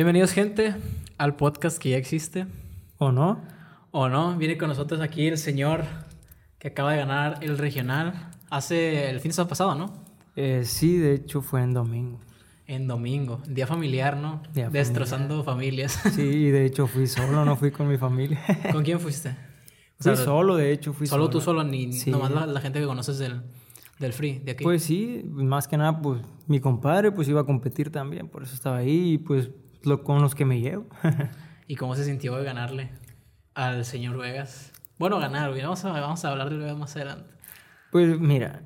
Bienvenidos, gente, al podcast que ya existe. ¿O no? O no, viene con nosotros aquí el señor que acaba de ganar el regional hace el fin de semana pasado, ¿no? Eh, sí, de hecho fue en domingo. En domingo, día familiar, ¿no? Día Destrozando familias. Sí, de hecho fui solo, no fui con mi familia. ¿Con quién fuiste? O Fui sea, solo, de hecho fui Solo solo. tú solo, ni Sí. nomás la, la gente que conoces del, del free, de aquí. Pues sí, más que nada, pues mi compadre pues iba a competir también, por eso estaba ahí y pues lo, con los que me llevo. ¿Y cómo se sintió de ganarle al señor Vegas? Bueno, ganar. Vamos a, vamos a hablar del Vegas más adelante. pues mira,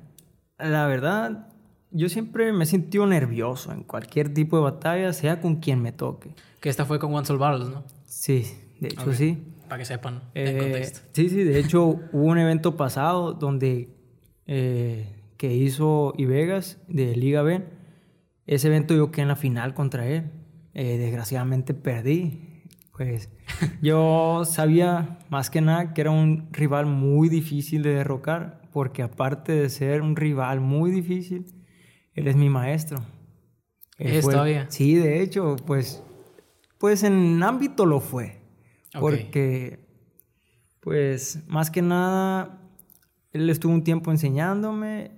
la verdad, yo siempre me he sentido nervioso en cualquier tipo de batalla, sea con quien me toque. Que esta fue con Soul Battles, ¿no? Sí, de hecho Ok. sí. Para que sepan, en Eh, contexto. sí, sí, de hecho hubo un evento pasado donde eh, que hizo Ivegas de Liga B. Ese evento yo quedé en la final contra él. Eh, desgraciadamente perdí. Pues yo sabía más que nada que era un rival muy difícil de derrocar, porque aparte de ser un rival muy difícil, él es mi maestro. Él ¿Es fue- todavía? Sí, de hecho, pues, pues en ámbito lo fue. Porque, pues, más que nada, él estuvo un tiempo enseñándome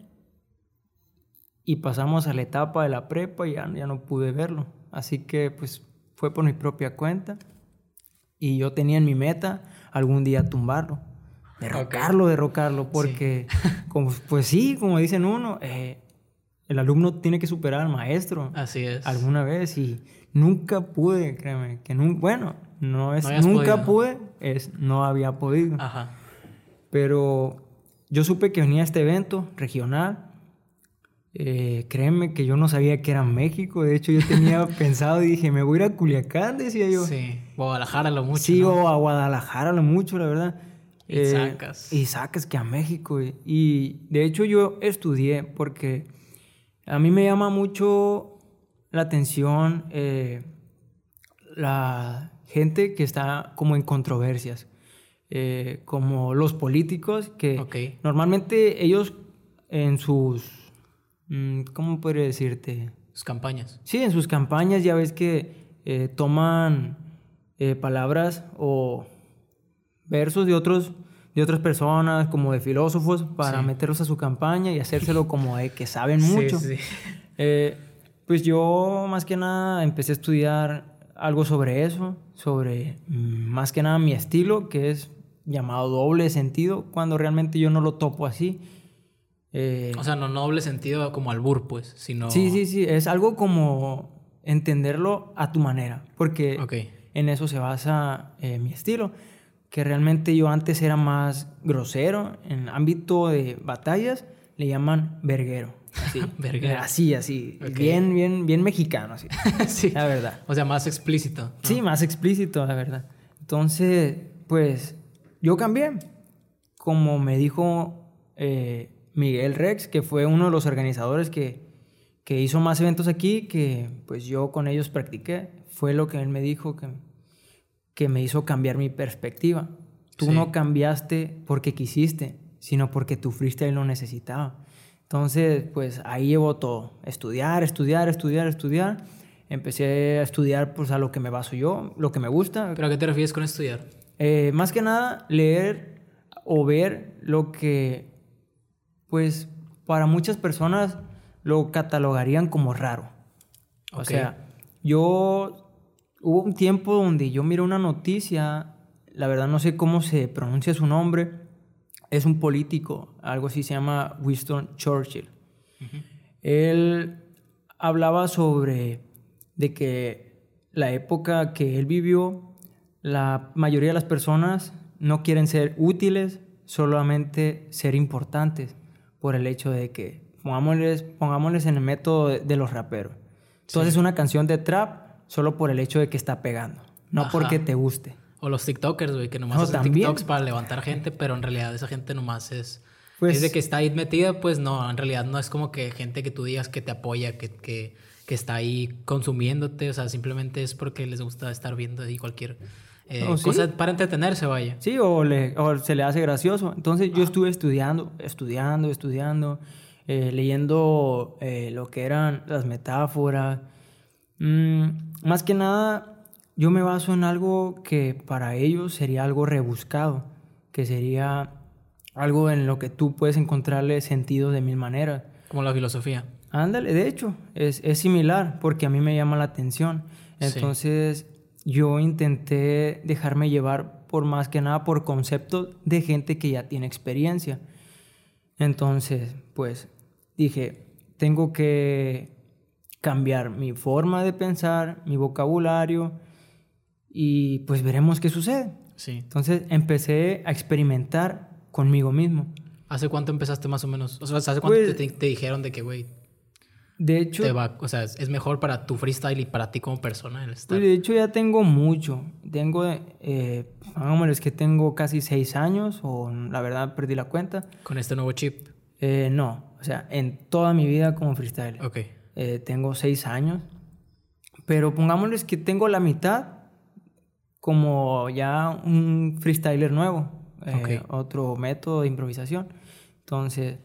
y pasamos a la etapa de la prepa y ya, ya no pude verlo. Así que, pues, fue por mi propia cuenta. Y yo tenía en mi meta algún día tumbarlo. Derrocarlo, derrocarlo. Porque, como, pues sí, como dicen uno, eh, el alumno tiene que superar al maestro Así es. alguna vez y nunca pude, créeme, que nunca, bueno, no es No nunca podido. pude, es no había podido. Ajá. Pero yo supe que venía este evento regional. Eh, créeme que yo no sabía que era México. De hecho, yo tenía pensado y dije, me voy a ir a Culiacán, decía yo. Sí. Guadalajara lo mucho. Sí, ¿no? o a Guadalajara, lo mucho, la verdad. Y sacas. Y sacas que a México. Y, y de hecho yo estudié porque a mí me llama mucho la atención eh, la gente que está como en controversias. Eh, como los políticos que normalmente ellos en sus... mm, ¿Cómo podría decirte? Sus campañas. Sí, en sus campañas ya ves que eh, toman eh, palabras o versos de otros de otras personas, como de filósofos, para Sí. meterlos a su campaña y hacérselo como de que saben Sí, mucho. sí. Eh, pues yo más que nada empecé a estudiar algo sobre eso, sobre mm, más que nada mi estilo, que es llamado doble sentido, cuando realmente yo no lo topo así. Eh, O sea, no noble sentido como albur, pues, sino... Sí, sí, sí. Es algo como entenderlo a tu manera. Porque Ok. en eso se basa eh, mi estilo. Que realmente yo antes era más grosero. En ámbito de batallas le llaman verguero. Así. Verguero. Así, así. Bien, bien, bien mexicano, así. sí. La verdad. O sea, más explícito. ¿no? Sí, más explícito, la verdad. Entonces, pues, yo cambié. Como me dijo eh, Miguel Rex, que fue uno de los organizadores que, que hizo más eventos aquí, que pues yo con ellos practiqué. Fue lo que él me dijo que, que me hizo cambiar mi perspectiva. Tú Sí. no cambiaste porque quisiste, sino porque tu freestyle lo necesitaba. Entonces, pues ahí llevo todo. Estudiar, estudiar, estudiar, estudiar. Empecé a estudiar pues a lo que me baso yo, lo que me gusta. ¿Pero a qué te refieres con estudiar? Eh, más que nada, leer o ver lo que, pues, para muchas personas lo catalogarían como raro. O sea, yo hubo un tiempo donde yo miré una noticia, la verdad no sé cómo se pronuncia su nombre, es un político, algo así se llama Winston Churchill. Él hablaba sobre de que la época que él vivió, la mayoría de las personas no quieren ser útiles, solamente ser importantes, por el hecho de que, pongámosles, pongámosles en el método de, de los raperos. Entonces una canción de trap solo por el hecho de que está pegando, no Ajá. porque te guste. O los TikTokers, güey, que nomás No, hacen también. TikToks para levantar gente, pero en realidad esa gente nomás es... Pues- es de que está ahí metida, pues no, en realidad no es como que gente que tú digas que te apoya, que, que, que está ahí consumiéndote, o sea, simplemente es porque les gusta estar viendo ahí cualquier eh, Oh, ¿sí? cosa para entretenerse, vaya. Sí, o, le- o se le hace gracioso. Entonces yo estuve estudiando, estudiando, estudiando, eh, leyendo eh, lo que eran las metáforas, Mm, más que nada, yo me baso en algo que para ellos sería algo rebuscado, que sería algo en lo que tú puedes encontrarle sentido de mil maneras. Como la filosofía. Ándale, de hecho, es, es similar porque a mí me llama la atención. Entonces, yo intenté dejarme llevar por más que nada por conceptos de gente que ya tiene experiencia. Entonces, pues dije, tengo que cambiar mi forma de pensar, mi vocabulario y pues veremos qué sucede. Sí. Entonces empecé a experimentar conmigo mismo. ¿Hace cuánto empezaste más o menos? O sea, ¿hace cuánto Pues- te, te dijeron de que, güey, De hecho, te va, o sea, es es mejor para tu freestyle y para ti como persona el estar? de hecho ya tengo mucho. Tengo, eh, hagámosles que tengo casi seis años o la verdad perdí la cuenta. Con este nuevo chip. Eh, no, o sea, en toda mi vida como freestyler. Ok. Eh, tengo seis años. Pero pongámosles que tengo la mitad como ya un freestyler nuevo. eh, Ok. Otro método de improvisación. Entonces,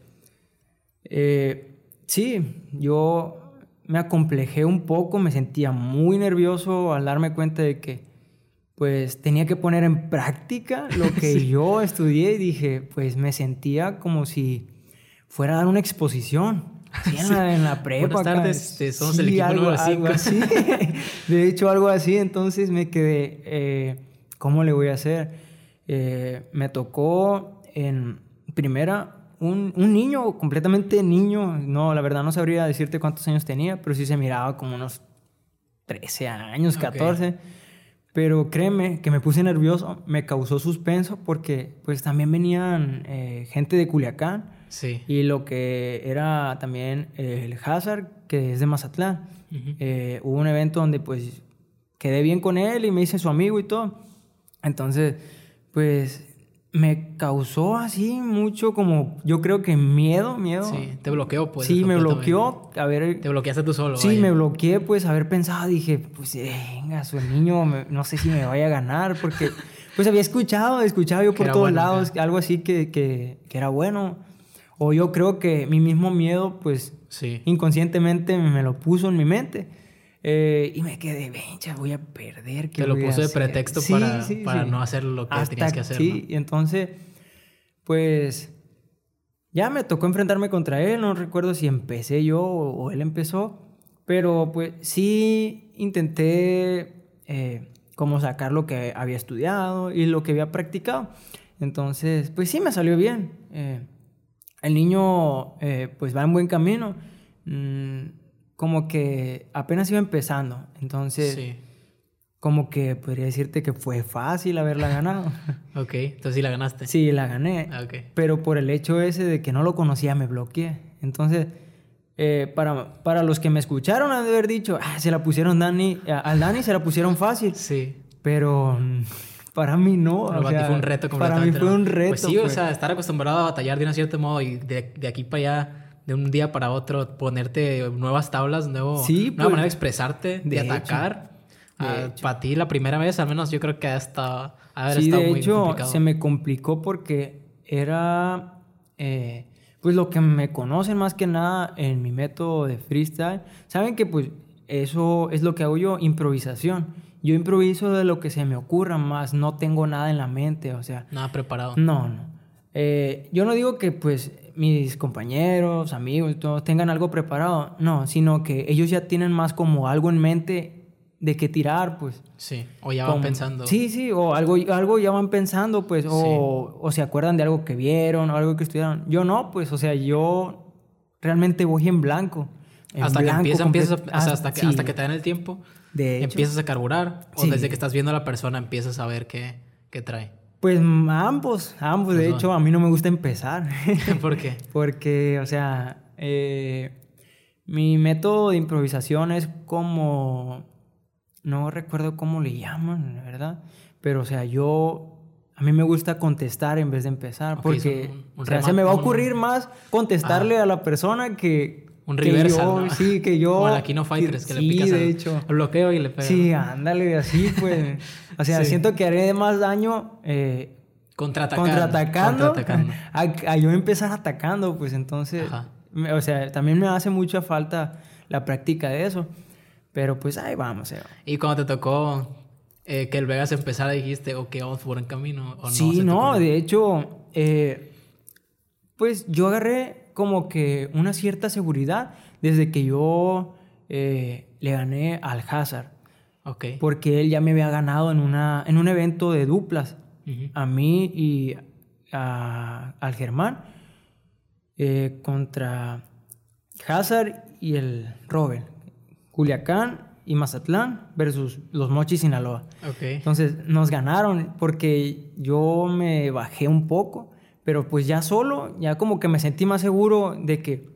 eh, sí, yo me acomplejé un poco, me sentía muy nervioso al darme cuenta de que pues tenía que poner en práctica lo que yo estudié y dije, pues me sentía como si fuera a dar una exposición. Sí, en, la, en la prepa. Buenas tardes, este, somos el equipo algo, algo así. De hecho, algo así. Entonces me quedé, eh, ¿cómo le voy a hacer? Eh, me tocó en primera un, un niño, completamente niño. No, la verdad no sabría decirte cuántos años tenía, pero sí se miraba como unos 13 años, Ok. 14. Pero créeme que me puse nervioso, me causó suspenso porque pues también venían eh, gente de Culiacán Sí. y lo que era también el Hazard, que es de Mazatlán. Eh, hubo un evento donde pues quedé bien con él y me hice su amigo y todo. Entonces, pues me causó así mucho como, yo creo que miedo, miedo. Sí, te bloqueó, pues. sí, me bloqueó. A ver, Te bloqueaste tú solo. Sí, vaya. me bloqueé, pues, haber pensado, dije, pues, eh, venga, su niño, me- no sé si me vaya a ganar, porque, pues, había escuchado, escuchaba yo por todos bueno, lados, algo así que, que, que era bueno. O yo creo que mi mismo miedo, pues, Sí. inconscientemente me lo puso en mi mente. Eh, y me quedé, venga, voy a perder. ¿qué Te lo puso de hacer?". pretexto Sí, para, sí, para sí. no hacer lo que Hasta tenías que hacer. Sí, y entonces, pues ya me tocó enfrentarme contra él. No recuerdo si empecé yo o, o él empezó, pero pues sí intenté eh, como sacar lo que había estudiado y lo que había practicado. Entonces, pues sí me salió bien. Eh, el niño eh, pues va en buen camino. Mm, como que apenas iba empezando. Entonces, Sí. como que podría decirte que fue fácil haberla ganado. Ok, entonces sí la ganaste. sí, la gané. Ah, ok. Pero por el hecho ese de que no lo conocía, me bloqueé. Entonces, eh, para, para los que me escucharon, han de haber dicho, ah, se la pusieron Dani, al Dani se la pusieron fácil. Sí. Pero para mí no. Pero o sea, fue un reto Para mí completamente. fue un reto. Pues sí, o pues. sea, estar acostumbrado a batallar de un cierto modo y de, de aquí para allá, de un día para otro, ponerte nuevas tablas, nuevo, Sí, nueva pues, manera de expresarte, de, atacar. Ah, para ti, la primera vez, al menos yo creo que hasta haber Sí, estado de muy hecho, complicado. se me complicó porque era, eh, pues lo que me conocen más que nada en mi método de freestyle. Saben que pues eso es lo que hago yo, improvisación. Yo improviso de lo que se me ocurra más, no tengo nada en la mente, o sea, Nada preparado. no, no. Eh, yo no digo que pues mis compañeros, amigos, todos tengan algo preparado, no, sino que ellos ya tienen más como algo en mente de qué tirar, pues. Sí, o ya van Como- pensando. Sí, sí, o algo, algo ya van pensando, pues, o, o se acuerdan de algo que vieron o algo que estudiaron. Yo no, pues, o sea, yo realmente voy en blanco. en Hasta que blanco empieza, empiezas, a- completo. o sea, Ah, hasta que, sí, hasta que te dan el tiempo, De hecho, empiezas a carburar, o Sí. desde que estás viendo a la persona empiezas a ver qué, qué trae. Pues mm, ambos, ambos. De Ajá. hecho, a mí no me gusta empezar. ¿Por qué? Porque, o sea, eh, mi método de improvisación es como, no recuerdo cómo le llaman, la verdad, pero, o sea, yo, a mí me gusta contestar en vez de empezar, porque, es un- un o sea, se me va a ocurrir más contestarle a la persona que... Un que reversal, yo, ¿no? Sí, que yo... Como la Kino Fighters, que le sí, picas de al, hecho. al bloqueo y le pegas. Sí, ándale, así pues. O sea, Sí. siento que haré más daño eh, Contraatacando. contraatacando contraatacando. a, a yo empezar atacando, pues entonces, Ajá. me- o sea, también me hace mucha falta la práctica de eso. Pero pues ahí vamos. eh. Y cuando te tocó eh, que el Vegas empezara, dijiste, ok, vamos por buen camino. ¿o no? sí, ¿Se no, de hecho, eh, pues yo agarré como que una cierta seguridad desde que yo eh, le gané al Hazard. Ok. Porque él ya me había ganado en, una, en un evento de duplas. A mí y a- al Germán eh, contra Hazard y el Robert. Culiacán y Mazatlán versus los Mochis Sinaloa. Ok. Entonces nos ganaron porque yo me bajé un poco, pero pues ya solo, ya como que me sentí más seguro de que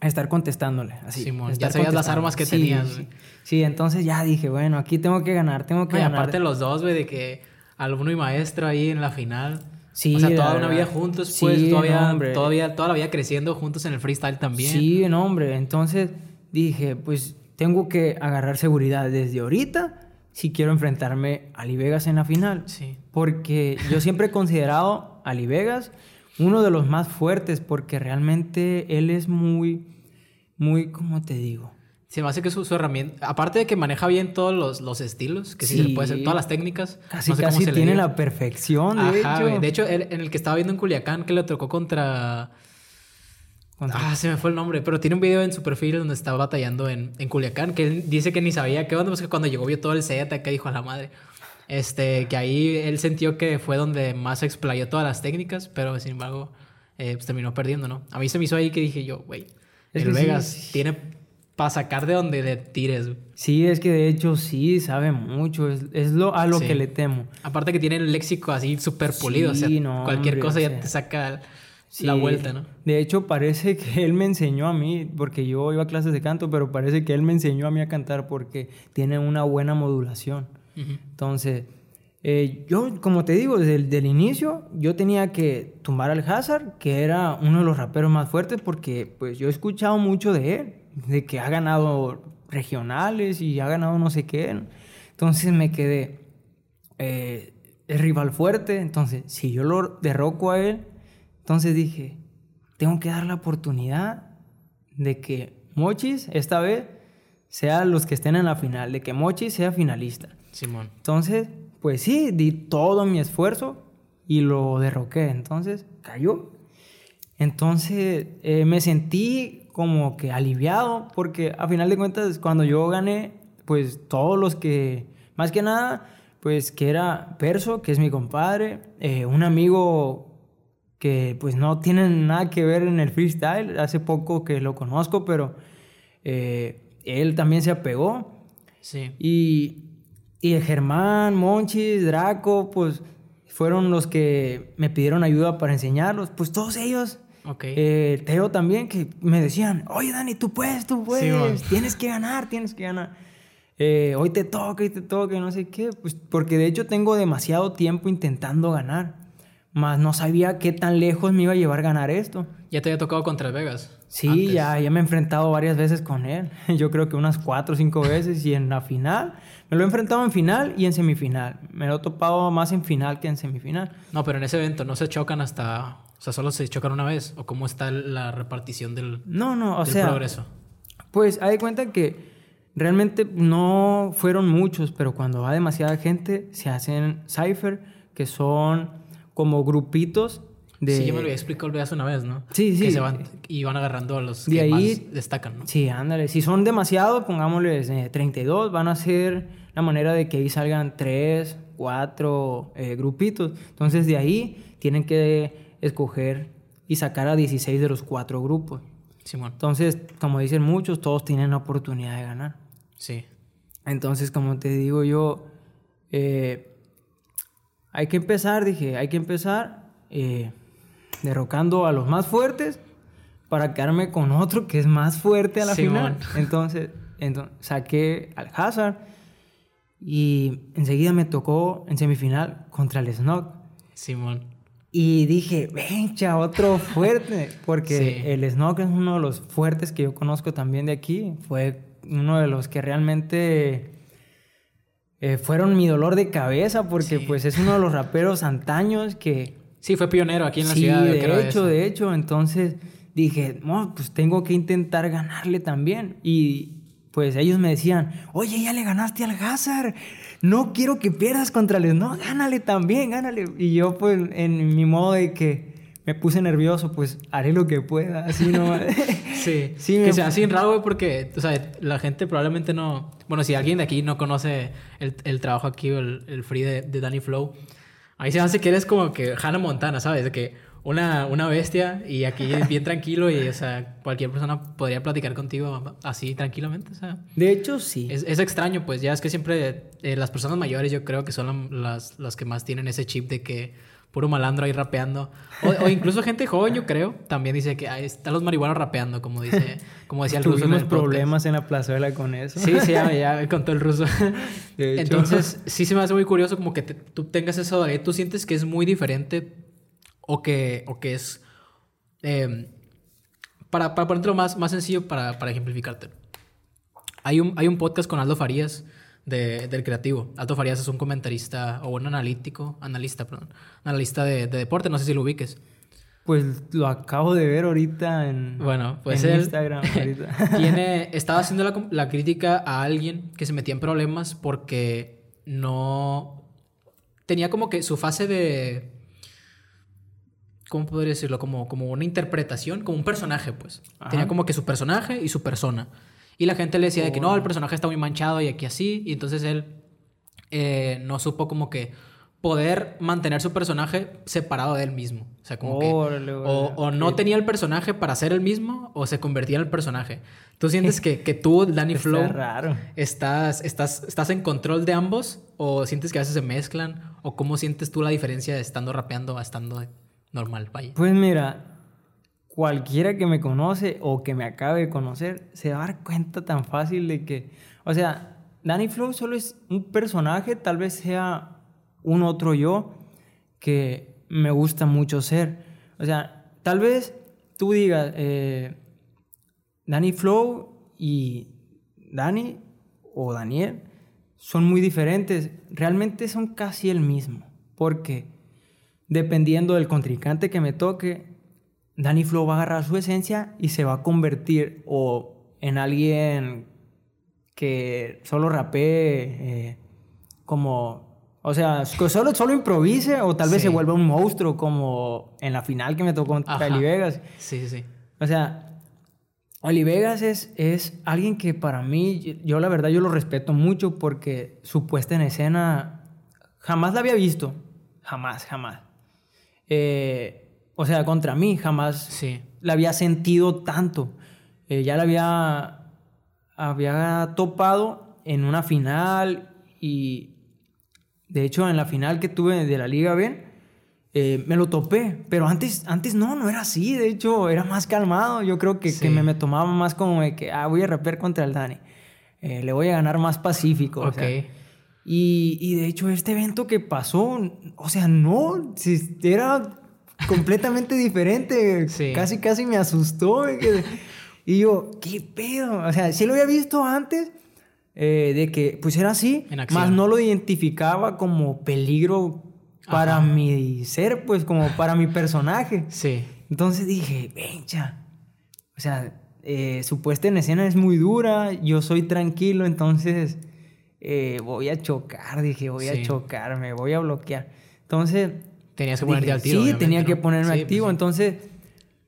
estar contestándole. Así, Simón, estar ya sabías las armas que Sí, tenías, Sí, entonces ya dije, bueno, aquí tengo que ganar, tengo que ganar. aparte los dos, güey, de que alumno y maestro ahí en la final. Sí, o sea, toda una vida juntos, Sí, pues, todavía, no, todavía, toda la vida creciendo juntos en el freestyle también. Sí, no, hombre. Entonces dije, pues tengo que agarrar seguridad desde ahorita si quiero enfrentarme a Ali Vegas en la final. Sí. Porque yo siempre he considerado Ali Vegas uno de los más fuertes porque realmente él es muy, muy, ¿cómo te digo? Se me hace que su, su herramienta, aparte de que maneja bien todos los, los estilos, que sí, se le puede hacer, todas las técnicas. Casi, no sé cómo casi se tiene la perfección, de Ajá, hecho. De hecho, el- en el que estaba viendo en Culiacán, que le tocó contra... Ah, se me fue el nombre, pero tiene un video en su perfil donde estaba batallando en, en Culiacán, que él dice que ni sabía qué onda, pues que cuando llegó vio todo el set acá dijo a la madre. Este, que ahí él sintió que fue donde más explayó todas las técnicas, pero sin embargo, eh, pues terminó perdiendo, ¿no? A mí se me hizo ahí que dije yo, güey, el sí, Vegas sí. tiene para sacar de donde le tires. Sí, es que de hecho sí, sabe mucho. Es, es lo, a lo Sí. que le temo. Aparte que tiene el léxico así súper pulido, o sea, no, cualquier hombre, cosa o ya sea. te saca la vuelta, ¿no? De hecho, parece que él me enseñó a mí, porque yo iba a clases de canto, pero parece que él me enseñó a mí a cantar porque tiene una buena modulación. Ujú. Entonces, eh, yo, como te digo, desde el del inicio, yo tenía que tumbar al Hazard, que era uno de los raperos más fuertes, porque pues yo he escuchado mucho de él, de que ha ganado regionales y ha ganado no sé qué. Entonces me quedé, eh, es rival fuerte, entonces si yo lo derroco a él, entonces dije, tengo que dar la oportunidad de que Mochis esta vez sea los que estén en la final, de que Mochis sea finalista. Simón. Entonces, pues sí, di todo mi esfuerzo y lo derroqué. Entonces, cayó. Entonces, eh, me sentí como que aliviado porque a final de cuentas, cuando yo gané, pues todos los que, más que nada, pues que era Perso, que es mi compadre, eh, un amigo que pues no tienen nada que ver en el freestyle, hace poco que lo conozco, pero eh, él también se apegó. Sí. Y, y Germán, Monchis, Draco, pues fueron los que me pidieron ayuda para enseñarlos. Pues todos ellos, Ok. eh, Teo también, que me decían, oye Dani, tú puedes, tú puedes, tienes que ganar, tienes que ganar. Eh, hoy te toca y te toca y no sé qué. Pues porque de hecho tengo demasiado tiempo intentando ganar. Más no sabía qué tan lejos me iba a llevar ganar esto. ya te había tocado contra Vegas. Sí, antes. ya, ya me he enfrentado varias veces con él. Yo creo que unas cuatro o cinco veces. Y en la final, me lo he enfrentado en final y en semifinal. Me lo he topado más en final que en semifinal. No, pero en ese evento no se chocan hasta. O sea, solo se chocan una vez. ¿O cómo está la repartición del, No, no, o del sea, progreso? pues hay de cuenta que realmente no fueron muchos, pero cuando va demasiada gente, se hacen cipher, que son como grupitos de... Sí, yo me lo había explicado Vegas una vez, ¿no? Sí, sí. Que se van y van agarrando a los De que ahí- más destacan, ¿no? Sí, ándale. Si son demasiados, pongámosles eh, 32, van a ser la manera de que ahí salgan 3, 4 eh, grupitos. Entonces de ahí tienen que escoger y sacar a 16 de los cuatro grupos. Simón. Entonces, como dicen muchos, todos tienen la oportunidad de ganar. Sí. Entonces, como te digo yo, eh, hay que empezar, dije, hay que empezar eh, derrocando a los más fuertes para quedarme con otro que es más fuerte a la Simón. final. Entonces, entonces, saqué al Hazard y enseguida me tocó en semifinal contra el Snog. Simón. Y dije, vencha, otro fuerte. Porque Sí. el Snog es uno de los fuertes que yo conozco también de aquí. Fue uno de los que realmente eh, fueron mi dolor de cabeza. Porque Sí. pues es uno de los raperos antaños que... Sí, fue pionero aquí en la sí, ciudad. de creo, hecho, eso. de hecho. Entonces dije, no, pues tengo que intentar ganarle también. Y pues ellos me decían, oye, ya le ganaste al Hazard, no quiero que pierdas contra él, no, gánale también, gánale. Y yo pues en mi modo de que me puse nervioso, pues haré lo que pueda, así no. sí, sí que sea así raro, güey, porque, o sea, la gente probablemente no. Bueno, si alguien de aquí no conoce el, el trabajo aquí, el, el free de, de, Danny Flow, ahí se hace que eres como que Hannah Montana, ¿sabes? De que una, una bestia y aquí bien tranquilo y, o sea, cualquier persona podría platicar contigo así tranquilamente, o sea. De hecho, sí. Es, es extraño, pues ya es que siempre eh, las personas mayores yo creo que son las, las que más tienen ese chip de que puro malandro ahí rapeando. O, incluso gente joven, yo creo, también dice que ahí están los marihuanos rapeando, como dice, como decía el ruso. Tuvimos problemas en la plazuela con eso. Sí, sí, ya, ya contó el ruso. Entonces, sí se me hace muy curioso como que tú tengas eso de tú sientes que es muy diferente o que, o que es... Em, para, para ponértelo más, más sencillo, para, para ejemplificarte. Hay un, hay un podcast con Aldo Farías del creativo. Alto Farías es un comentarista o un analítico, analista, perdón, analista de, deporte, no sé si lo ubiques. Pues lo acabo de ver ahorita en, bueno, pues Instagram. tiene, estaba haciendo la, la, crítica a alguien que se metía en problemas porque no tenía como que su fase de... ¿Cómo podría decirlo? Como, como una interpretación, como un personaje, pues. Tenía como que su personaje y su persona. Y la gente le decía de que no, el personaje está muy manchado y aquí así. Y entonces él eh, no supo como que poder mantener su personaje separado de él mismo. O sea, como que o, no tenía el personaje para ser el mismo o se convertía en el personaje. ¿Tú sientes que, que tú, Danny Flow, raro. Estás, estás, estás en control de ambos o sientes que a veces se mezclan? ¿O cómo sientes tú la diferencia de estando rapeando a estando normal? Vaya. Pues mira, cualquiera que me conoce o que me acabe de conocer se va a dar cuenta tan fácil de que, o sea, Danny Flow solo es un personaje, tal vez sea un otro yo que me gusta mucho ser. O sea, tal vez tú digas, eh, Danny Flow y Danny o Daniel son muy diferentes, realmente son casi el mismo, porque dependiendo del contrincante que me toque, Danny Flow va a agarrar su esencia y se va a convertir o en alguien que solo rapee eh, como, o sea, solo, solo improvise o tal vez se vuelva un monstruo como en la final que me tocó contra Eli Vegas. Sí, sí, sí. O sea, Oli Vegas es, es alguien que para mí, yo la verdad yo lo respeto mucho porque su puesta en escena jamás la había visto. Jamás, jamás. Eh, o sea, contra mí jamás sí. la había sentido tanto. Eh, ya la había, había topado en una final y de hecho en la final que tuve de la Liga B eh, me lo topé, pero antes, antes no, no era así, de hecho era más calmado, yo creo que, que me, me, tomaba más como de que, ah, voy a rapear contra el Dani, eh, le voy a ganar más pacífico. Ok. y, y, de hecho este evento que pasó, o sea, no, era completamente diferente. Casi, casi me asustó. Y yo, ¿qué pedo? O sea, sí lo había visto antes eh, de que pues era así, más no lo identificaba como peligro para mi ser, pues como para mi personaje. Sí. Entonces dije, vencha. O sea, eh, su puesta en escena es muy dura, yo soy tranquilo, entonces eh, voy a chocar, dije, voy a chocar, me voy a bloquear. Entonces Tenías que ponerte activo. Sí, tenía que ponerme pues activo. Entonces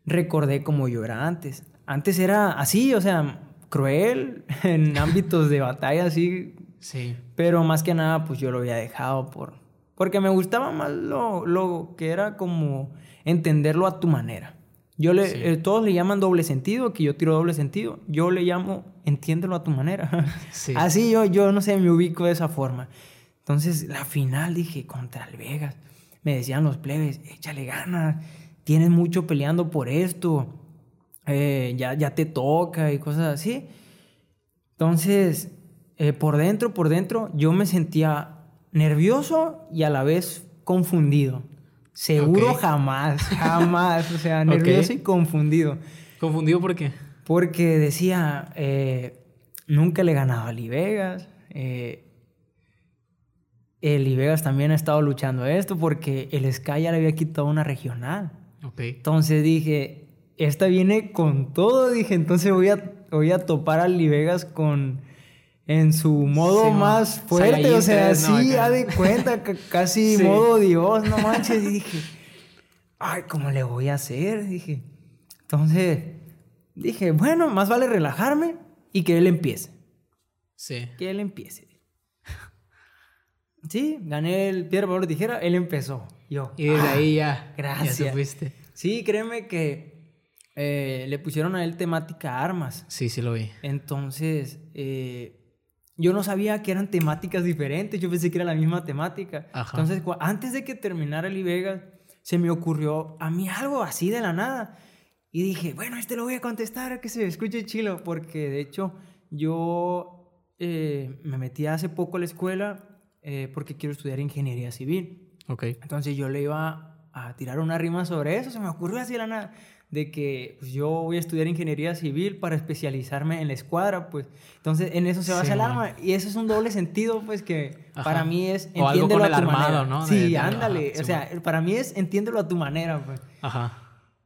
recordé como yo era antes. Antes era así, o sea, cruel en ámbitos de batalla, así. Sí. Pero más que nada, pues yo lo había dejado por. Porque me gustaba más lo, lo que era como entenderlo a tu manera. Yo le, eh, todos le llaman doble sentido, que yo tiro doble sentido. Yo le llamo entiéndelo a tu manera. Sí. Así yo, yo no sé, me ubico de esa forma. Entonces, la final dije contra el Vegas me decían los plebes, échale ganas, tienes mucho peleando por esto, eh, ya, ya te toca y cosas así. Entonces, eh, por dentro, por dentro, yo me sentía nervioso y a la vez confundido. Seguro jamás, jamás. O sea, nervioso y confundido. ¿Confundido por qué? Porque decía, eh, nunca le ganaba a Livegas. El Ivegas también ha estado luchando esto porque el Sky ya le había quitado una regional. Ok. Entonces dije, esta viene con todo, dije, entonces voy a voy a topar a Livegas con en su modo Sí, más fuerte, o sea, sí, no, de cuenta, ca- casi Sí. modo Dios, no manches, y dije, ay, ¿cómo le voy a hacer? Dije, entonces, dije, bueno, más vale relajarme y que él empiece, Sí. que él empiece. Sí, gané el piedra, papel o tijera, él empezó, yo. Y desde "Ah". ahí ya. gracias. Ya supiste. Sí, créeme que eh, le pusieron a él temática armas. Sí, sí lo vi. Entonces, eh, yo no sabía que eran temáticas diferentes, yo pensé que era la misma temática. Ajá. Entonces, antes de que terminara el Vegas, se me ocurrió a mí algo así de la nada. Y dije, bueno, este lo voy a contestar, que se escuche chilo, porque de hecho yo eh, me metí hace poco a la escuela eh, porque quiero estudiar ingeniería civil. Ok. Entonces yo le iba a tirar una rima sobre eso, se me ocurrió así de la nada, de que pues, yo voy a estudiar ingeniería civil para especializarme en la escuadra, pues. Entonces en eso se basa el Simón. arma y eso es un doble sentido, pues que Ajá. para mí es O algo entiéndelo con a el tu armado, manera. ¿no? De- Sí, de- ándale, ajá, o sea, para mí es entiéndelo a tu manera, pues. Ajá.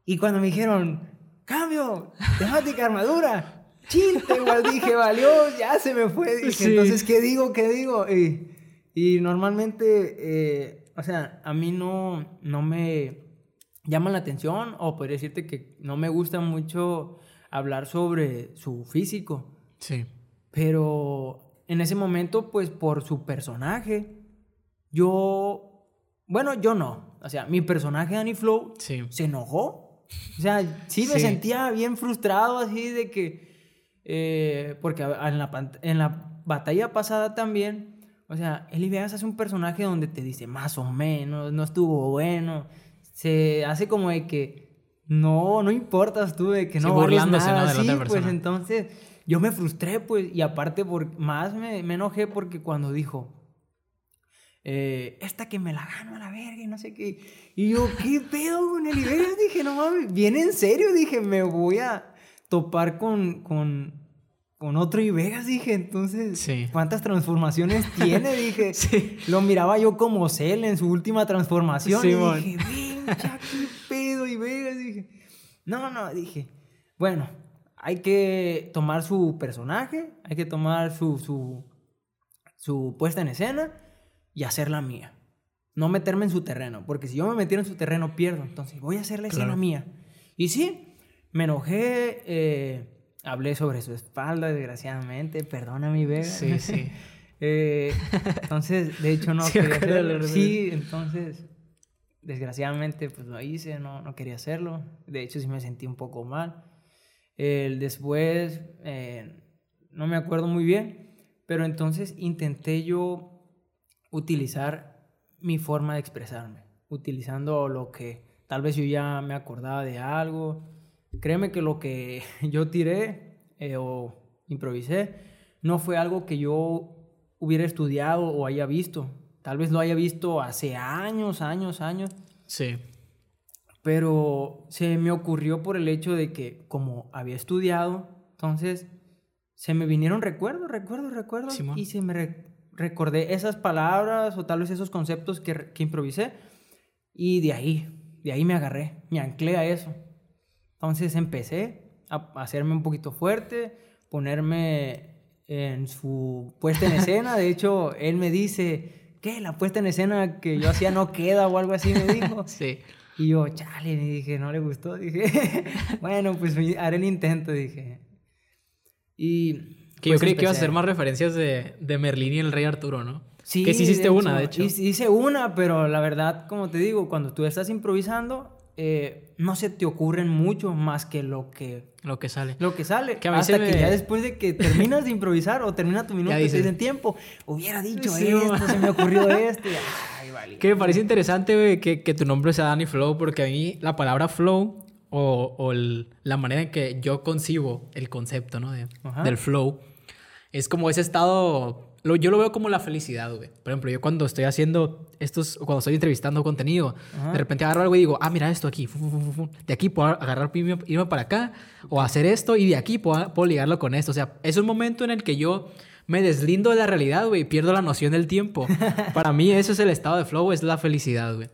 Y cuando me dijeron, cambio, temática armadura, chiste, igual dije, valió, ya se me fue. Dije, Sí. entonces, ¿qué digo? ¿Qué digo? Y, y normalmente, eh, o sea, a mí no, no me llama la atención, o podría decirte que no me gusta mucho hablar sobre su físico, Sí. pero en ese momento, pues por su personaje, yo, bueno, yo no. O sea, mi personaje, Danny Flow, Sí. se enojó. O sea, sí me Sí. sentía bien frustrado así de que... eh, porque en la, en la batalla pasada también, o sea, Eli Vegas hace un personaje donde te dice más o menos, no estuvo bueno. Se hace como de que no, no importas tú, de que Sí, no ¿no? nada. de la Sí, otra pues entonces yo me frustré, pues, y aparte por, más me, me enojé porque cuando dijo, eh, esta que me la gano a la verga y no sé qué. Y yo, ¿qué pedo con el Iberia? Dije, no mames, bien en serio, dije, me voy a topar con, con, con otro Ibegas, dije, entonces, Sí. ¿cuántas transformaciones tiene? Dije, Sí. lo miraba yo como Cell en su última transformación Sí, y mon. dije, ven, ya, qué pedo Ibegas, dije. No, no, dije, bueno, hay que tomar su personaje, hay que tomar su, su, su puesta en escena y hacer la mía. No meterme en su terreno, porque si yo me metiera en su terreno pierdo. Entonces voy a hacer la escena mía. Y sí, me enojé, eh, hablé sobre su espalda, desgraciadamente. Perdona mi bebé. Sí, sí. Eh, entonces, de hecho, no Sí, quería hacerlo. Sí, entonces, desgraciadamente, pues lo hice, no, no quería hacerlo. De hecho, sí me sentí un poco mal. Después, eh, no me acuerdo muy bien, pero entonces intenté yo utilizar mi forma de expresarme, utilizando lo que tal vez yo ya me acordaba de algo. Créeme que lo que yo tiré eh, o improvisé no fue algo que yo hubiera estudiado o haya visto. Tal vez lo haya visto hace años, años, años, Sí. pero se me ocurrió por el hecho de que como había estudiado, entonces se me vinieron recuerdos, recuerdos, recuerdos Simón. y se me re- recordé esas palabras o tal vez esos conceptos que, que improvisé y de ahí, de ahí me agarré, me anclé a eso. Entonces empecé a hacerme un poquito fuerte, ponerme en su puesta en escena. De hecho, él me dice, ¿qué? La puesta en escena que yo hacía no queda o algo así, me dijo. Sí. Y yo, chale, y dije, no le gustó. Dije, bueno, pues haré el intento, dije. Y. Que yo pues, creí que ibas a hacer más referencias de, de Merlín y el Rey Arturo, ¿no? Sí, Que sí hiciste una, de hecho. Hice una, pero la verdad, como te digo, cuando tú estás improvisando, eh, no se te ocurren mucho más que lo que, Lo que sale. lo que sale. Que a Hasta se que me- ya después de que terminas de improvisar o termina tu minuto y te dicen tiempo, hubiera dicho Sí, esto, se me ocurrió esto. y, ay, vale. Que me parece interesante, que, que tu nombre sea Danny Flow, porque a mí la palabra flow o, o el- la manera en que yo concibo el concepto, ¿no? De- del flow, es como ese estado, lo- yo lo veo como la felicidad, güey. Por ejemplo, yo cuando estoy haciendo estos, cuando estoy entrevistando contenido, Ajá. de repente agarro algo y digo, ah, mira esto aquí, fu, fu, fu, fu. de aquí puedo agarrar, irme, irme para acá, o hacer esto y de aquí puedo, puedo ligarlo con esto. O sea, es un momento en el que yo me deslindo de la realidad, güey, y pierdo la noción del tiempo. Para mí eso es el estado de flow, es la felicidad, güey.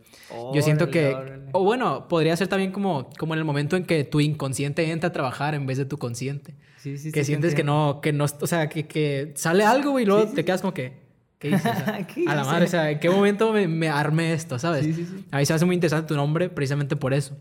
Yo siento que, órale. o bueno, podría ser también como, como en el momento en que tu inconsciente entra a trabajar en vez de tu consciente. Sí, sí, que sí, te sientes que no, que no, o sea, que, que sale algo, güey, y luego te quedas como que, ¿qué hice? O sea, ¿Qué a la madre, o sea, ¿en qué momento me, me armé esto, sabes? Sí, sí, sí. A mí se hace muy interesante tu nombre precisamente por eso.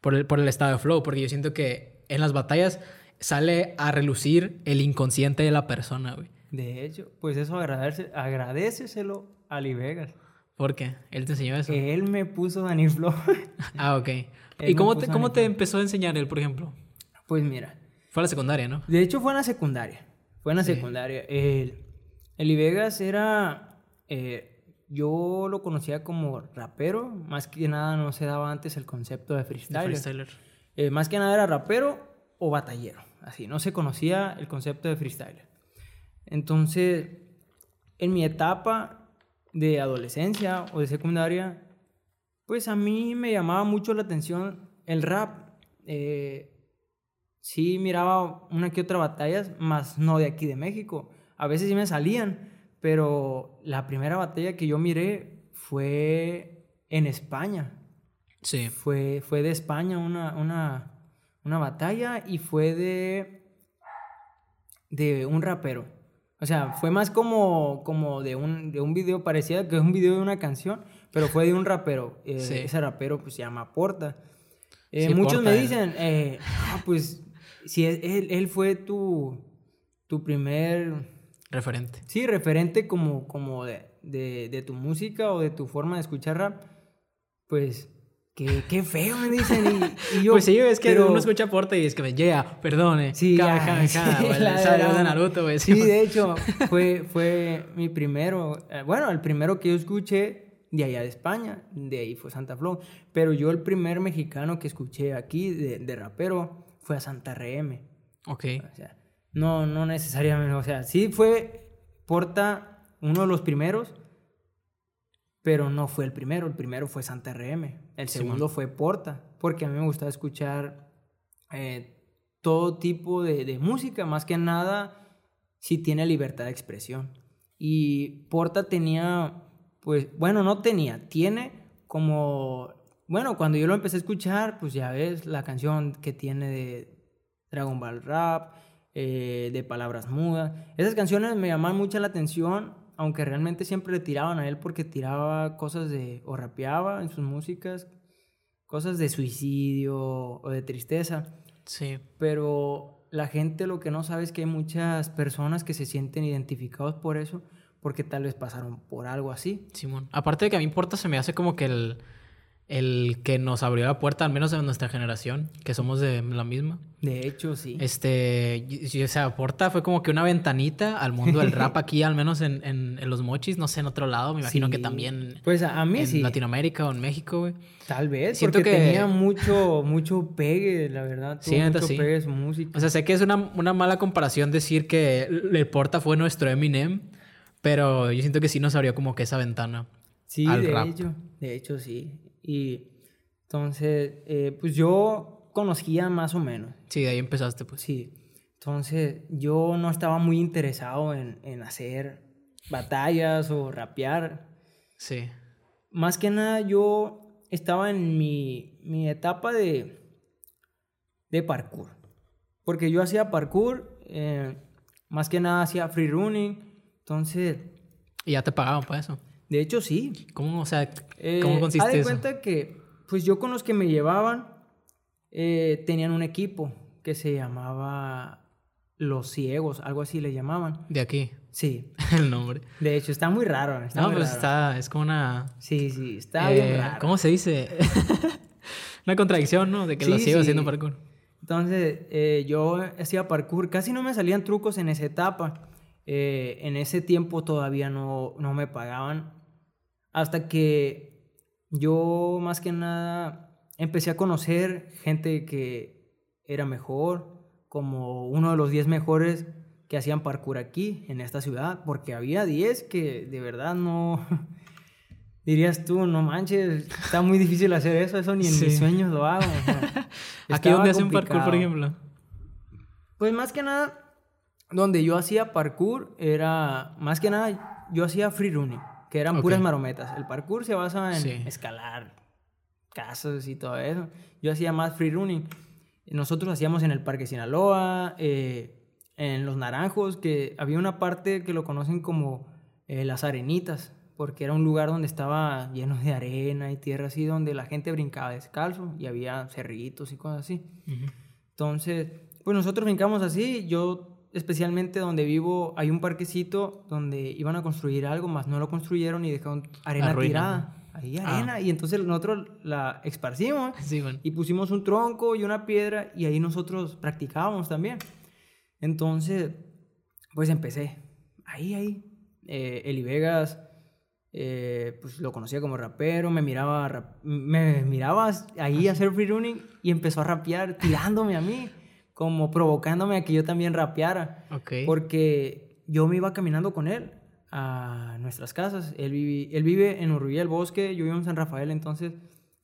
Por el, por el estado de flow, porque yo siento que en las batallas sale a relucir el inconsciente de la persona, güey. De hecho, pues eso agradece, agradeceselo a Ali Vegas. ¿Por qué? Él te enseñó eso. Él me puso Dani Flow. Ah, ok. Él ¿Y cómo te, cómo te empezó a enseñar él, por ejemplo? pues mira, Fue a la secundaria, ¿no? de hecho fue en la secundaria. Fue en la Sí. secundaria. El, Eli Vegas era... eh, yo lo conocía como rapero. Más que nada no se daba antes el concepto de De freestyle. freestyler. Eh, más que nada era rapero o batallero. Así, no se conocía el concepto de freestyle. Entonces, en mi etapa de adolescencia o de secundaria, pues a mí me llamaba mucho la atención el rap. Eh, sí miraba una que otra batallas, más no de aquí de México. A veces sí me salían, pero la primera batalla que yo miré fue en España Sí. fue, fue de España una, una, una batalla y fue de, de un rapero. O sea, fue más como, como de, un, de un video, parecía que es un video de una canción, pero fue de un rapero. Eh, Sí. Ese rapero pues se llama Porta. Eh, Sí, muchos Porta, me él. dicen, eh, ah, pues si él, él- él fue tu, tu primer Referente. Sí, referente como, como de, de, de tu música o de tu forma de escuchar rap, pues qué, qué feo me dicen. Y, y yo, pues sí, es que pero- uno escucha porta y es que me llega, perdone. Sí, la de Naruto. Sí, de hecho, fue, fue mi primero, eh, bueno, el primero que yo escuché de allá de España, de ahí fue Santa Flow, pero yo el primer mexicano que escuché aquí de, de rapero fue a Santa RM. Ok. O sea, no, no necesariamente. O sea, sí fue Porta uno de los primeros, pero no fue el primero. El primero fue Santa RM. El segundo fue Porta, porque a mí me gustaba escuchar eh, todo tipo de, de música, más que nada si tiene libertad de expresión. Y Porta tenía, pues, bueno, no tenía, tiene como, bueno, cuando yo lo empecé a escuchar, pues ya ves la canción que tiene de Dragon Ball Rap, eh, de Palabras Mudas. Esas canciones me llamaban mucho la atención, aunque realmente siempre le tiraban a él porque tiraba cosas de, o rapeaba en sus músicas, cosas de suicidio o de tristeza. Sí. Pero la gente lo que no sabe es que hay muchas personas que se sienten identificados por eso, porque tal vez pasaron por algo así. Simón. Aparte de que a mí Porta se me hace como que el, el que nos abrió la puerta, al menos en nuestra generación, que somos de la misma. De hecho, sí. Este, y- y, o sea, Porta fue como que una ventanita al mundo del rap aquí, al menos en, en- en los mochis, no sé, en otro lado, me imagino que también Pues a, mí en sí. Latinoamérica o en México, güey. Tal vez, Siento porque que- tenía mucho, mucho pegue, la verdad. Sí, Tuvo mucho sí. pegue su música. O sea, sé que es una, una mala comparación decir que el Porta fue nuestro Eminem, pero yo siento que sí nos abrió como que esa ventana. Sí, al de rap. hecho, de hecho sí. Y entonces, eh, pues yo conocía más o menos, Sí, de ahí empezaste, pues. sí. Entonces, yo no estaba muy interesado en, en hacer batallas o rapear. Sí. Más que nada, yo estaba en mi, mi etapa de, de parkour. Porque yo hacía parkour, eh, más que nada hacía free running. Entonces, Y ya te pagaban para eso. De hecho, sí. ¿Cómo, o sea, Eh, cómo haz consiste de eso? cuenta que, pues yo con los que me llevaban, eh, tenían un equipo que se llamaba Los Ciegos, algo así le llamaban. De aquí, Sí, el nombre. de hecho, está muy raro. Está No, muy pues raro. está, es como una... Sí, sí, está eh, bien raro. ¿Cómo se dice? una contradicción, ¿no? De que Sí, lo sigo sí. haciendo parkour. Entonces, eh, yo hacía parkour, casi no me salían trucos en esa etapa. En ese tiempo todavía no, no me pagaban. Hasta que yo, más que nada, empecé a conocer gente que era mejor, como uno de los 10 mejores que hacían parkour aquí, en esta ciudad, porque había 10 que de verdad no... Dirías tú, no manches, está muy difícil hacer eso, eso ni en Sí. mis sueños lo hago. Aquí donde hacen parkour, por ejemplo. Pues más que nada, donde yo hacía parkour era, más que nada, yo hacía free running, que eran puras marometas. El parkour se basa en Sí. escalar casas y todo eso. Yo hacía más free running. Nosotros hacíamos en el Parque Sinaloa, eh, en Los Naranjos, que había una parte que lo conocen como eh, Las Arenitas, porque era un lugar donde estaba lleno de arena y tierra así, donde la gente brincaba descalzo y había cerritos y cosas así. Entonces, pues nosotros brincamos así. Yo, especialmente donde vivo, hay un parquecito donde iban a construir algo, más no lo construyeron y dejaron arena tirada. Ahí Ah. arena. Y entonces nosotros la esparcimos Sí, bueno. y pusimos un tronco y una piedra y ahí nosotros practicábamos también. Entonces, pues empecé. Ahí, ahí. Eh, Eli Vegas, eh, pues lo conocía como rapero, me miraba, rap- me miraba ahí a hacer free running y empezó a rapear tirándome a mí, como provocándome a que yo también rapeara. Porque yo me iba caminando con él a nuestras casas. Él vive, él vive en Urruya el Bosque, yo vivo en San Rafael, entonces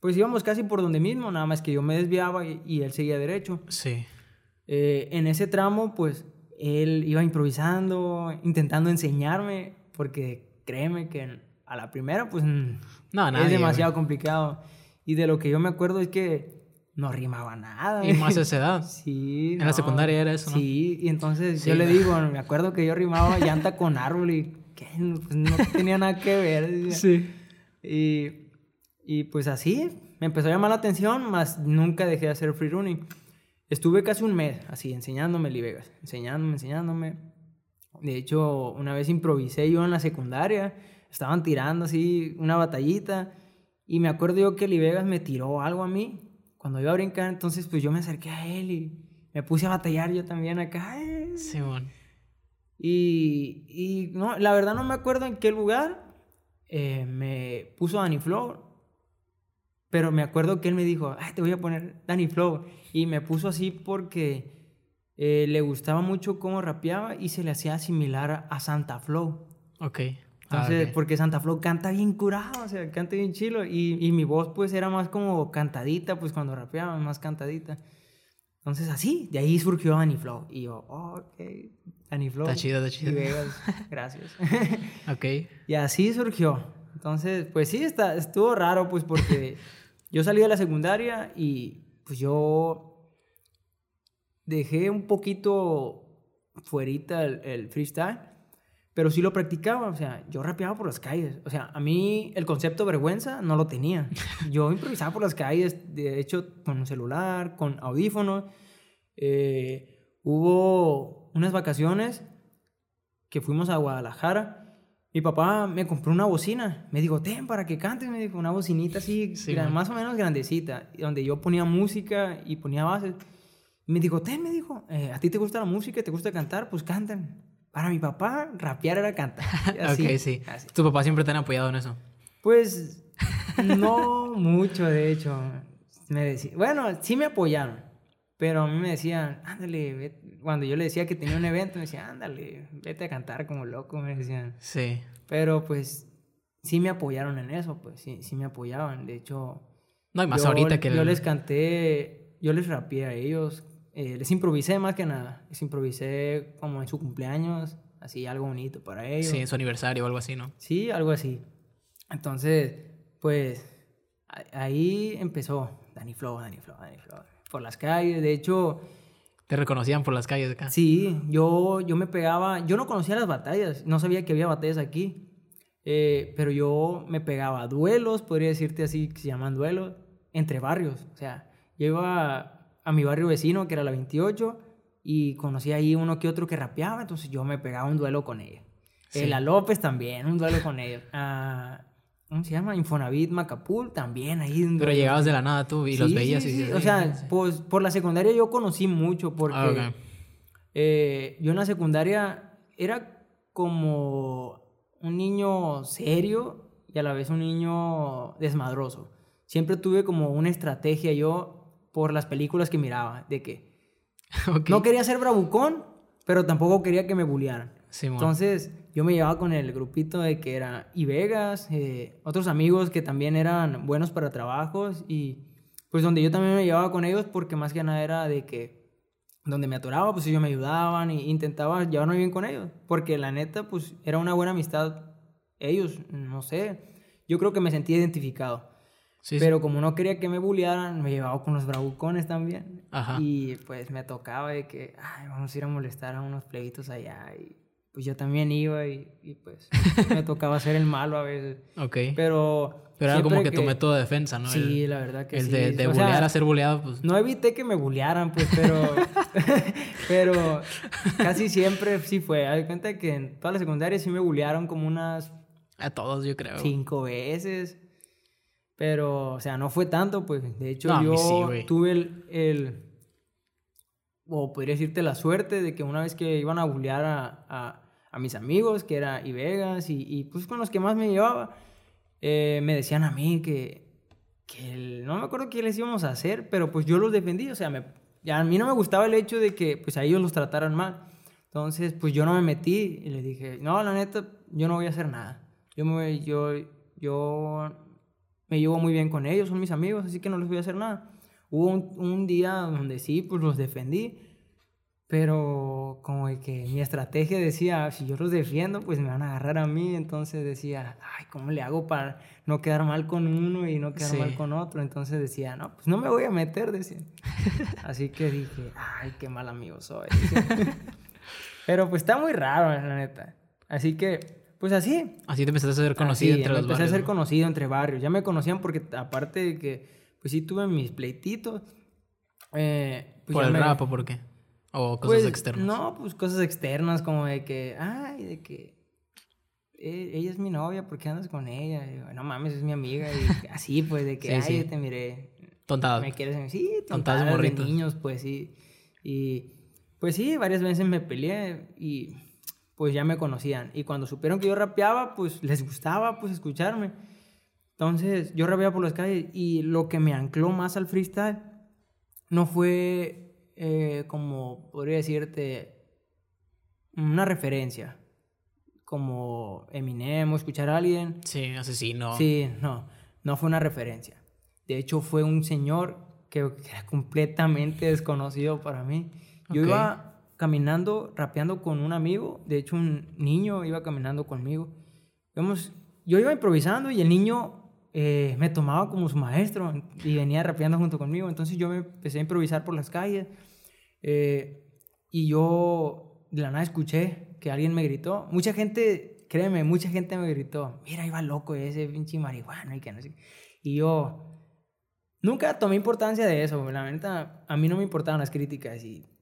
pues íbamos casi por donde mismo, nada más que yo me desviaba y, y él seguía derecho. Sí. Eh, en ese tramo pues él iba improvisando, intentando enseñarme, porque créeme que a la primera pues mm, No, nadie, es demasiado güey. complicado. Y de lo que yo me acuerdo es que no rimaba nada. Y más a esa edad. Sí. En la secundaria era eso, ¿no? Sí, y entonces Sí, yo le digo, me acuerdo que yo rimaba llanta con árbol y que pues, no tenía nada que ver. Sí. Y, y pues así, me empezó a llamar la atención, más nunca dejé de hacer free running. Estuve casi un mes así, enseñándome Lee Vegas, enseñándome, enseñándome. De hecho, una vez improvisé yo en la secundaria, estaban tirando así una batallita y me acuerdo yo que Lee Vegas me tiró algo a mí cuando iba a brincar, entonces pues yo me acerqué a él y me puse a batallar yo también acá. Sí, bueno. Y, y no, la verdad no me acuerdo en qué lugar eh, me puso Danny Flow. Pero me acuerdo que él me dijo, Ay, te voy a poner Danny Flow. Y me puso así porque eh, le gustaba mucho cómo rapeaba y se le hacía similar a Santa Flow. Ok. Ah, Entonces, porque Santa Flow canta bien curado, o sea, canta bien chilo. Y, y mi voz pues era más como cantadita, pues cuando rapeaba, más cantadita. Entonces así, de ahí surgió Danny Flow. Y yo, oh, ok, Danny Flow. Está chido, está chido. Y Vegas, gracias. Ok. y así surgió. Entonces, pues sí, está, estuvo raro, pues porque yo salí de la secundaria y pues yo dejé un poquito fuerita el, el freestyle, pero sí lo practicaba, o sea, yo rapeaba por las calles. O sea, a mí el concepto vergüenza no lo tenía. Yo improvisaba por las calles, de hecho, con un celular, con audífonos. Eh, hubo unas vacaciones que fuimos a Guadalajara. Mi papá me compró una bocina. Me dijo, ten para que cantes. Me dijo, una bocinita así, Sí, gran- más o menos grandecita, donde yo ponía música y ponía bases. Me dijo, ten, me dijo, eh, ¿a ti te gusta la música? ¿Te gusta cantar? Pues cantan. Para mi papá, rapear era cantar. Así, ok, sí. así. Tu papá siempre te han apoyado en eso. Pues no mucho, de hecho. Me decía, bueno, sí me apoyaron, pero a mí me decían, ándale, ve-". cuando yo le decía que tenía un evento, me decían, ándale, vete a cantar como loco, me decían. Sí. Pero pues sí me apoyaron en eso, pues sí, sí me apoyaban. De hecho, No, y más yo, ahorita que... yo el- les canté, yo les rapeé a ellos, eh, les improvisé más que nada, les improvisé como en su cumpleaños, así algo bonito para ellos. Sí, en su aniversario o algo así, ¿no? Sí, algo así. Entonces, pues ahí empezó Danny Flow, Danny Flow, Danny Flow. Por las calles, de hecho, Te reconocían por las calles de acá. sí, yo, yo me pegaba, yo no conocía las batallas, no sabía que había batallas aquí, eh, pero yo me pegaba a duelos, podría decirte así, que se llaman duelos, entre barrios. O sea, yo iba a mi barrio vecino, que era la 28, y conocí ahí uno que otro que rapeaba, entonces yo me pegaba un duelo con ellos. Sí. Eh, la López también, un duelo con ellos. Ah, ¿Cómo se llama? Infonavit Macapul también, ahí un Pero duelo. llegabas de la nada tú y los Sí, veías sí, y O "Sí, sea, sí". pues por la secundaria yo conocí mucho porque Ah, ok. eh, yo en la secundaria era como un niño serio y a la vez un niño desmadroso. Siempre tuve como una estrategia yo por las películas que miraba, de que Ok. no quería ser bravucón, pero tampoco quería que me bullearan. Simón. Entonces yo me llevaba con el grupito de que era y Vegas, eh, otros amigos que también eran buenos para trabajos y pues donde yo también me llevaba con ellos porque más que nada era de que donde me atoraba, pues ellos me ayudaban e intentaba llevarme bien con ellos. Porque la neta, pues era una buena amistad. Ellos, no sé, yo creo que me sentía identificado. Sí, sí. Pero como no quería que me bullearan, me llevaba con los bravucones también. Ajá. Y pues me tocaba de que, ay, vamos a ir a molestar a unos plebitos allá. Y pues yo también iba y, y, pues me tocaba ser el malo a veces. Ok. Pero... Pero era como que, tu método de defensa, ¿no? Sí, el, la verdad que el sí. de, de O sea, bullear a ser bulleado, pues. No evité que me bullearan, pues, pero... pero casi siempre sí fue. Haz de cuenta que en toda la secundaria sí me bullearon como unas A todos, yo creo. cinco veces. Pero, o sea, no fue tanto, pues. De hecho, No, yo sí, tuve el, el- O podría decirte la suerte de que una vez que iban a bullear a, a- a mis amigos, que era Ivegas, y, y pues con los que más me llevaba, eh, me decían a mí que. que el- no me acuerdo qué les íbamos a hacer, pero pues yo los defendí. O sea, me, a mí no me gustaba el hecho de que pues a ellos los trataran mal. Entonces, pues yo no me metí y les dije, no, la neta, yo no voy a hacer nada. Yo me, voy- yo, yo me llevo muy bien con ellos, son mis amigos, así que no les voy a hacer nada. Hubo un, un día donde sí, pues los defendí, pero como que mi estrategia decía, si yo los defiendo, pues me van a agarrar a mí, entonces decía, ay, ¿cómo le hago para no quedar mal con uno y no quedar Sí. mal con otro? Entonces decía, no, pues no me voy a meter, decía. Así que dije, ay, qué mal amigo soy. pero pues está muy raro, la neta. Así que, pues así, Así te empezaste a ser conocido Así, entre los empecé barrios. a ser ¿no? conocido entre barrios. Ya me conocían porque aparte de que, pues sí tuve mis pleititos. eh, pues ¿Por el me- rap o por qué? O cosas pues, externas. No, pues cosas externas como de que, ay, de que eh, ella es mi novia, ¿por qué andas con ella? No mames, es mi amiga. Y así, pues, de que, Sí, ay, sí. te miré. Tontada. Me quieres, sí, Tontadas de tontadas de niños, pues sí. Y pues sí, varias veces me peleé y pues ya me conocían. Y cuando supieron que yo rapeaba, pues les gustaba pues escucharme. Entonces yo rapeaba por las calles y lo que me ancló más al freestyle no fue eh, como, podría decirte, una referencia. Como Eminem o escuchar a alguien. Sí, asesino. Sí, no, no fue una referencia. De hecho, fue un señor que, era completamente desconocido para mí. Yo iba caminando, rapeando con un amigo. De hecho, un niño iba caminando conmigo. Vemos, yo iba improvisando y el niño eh, me tomaba como su maestro y venía rapeando junto conmigo. Entonces yo me empecé a improvisar por las calles. eh, y yo de la nada escuché que alguien me gritó. Mucha gente, créeme, mucha gente me gritó, mira, iba loco ese pinche marihuana y que no sé. qué". Y yo nunca tomé importancia de eso. La verdad, a mí no me importaban las críticas y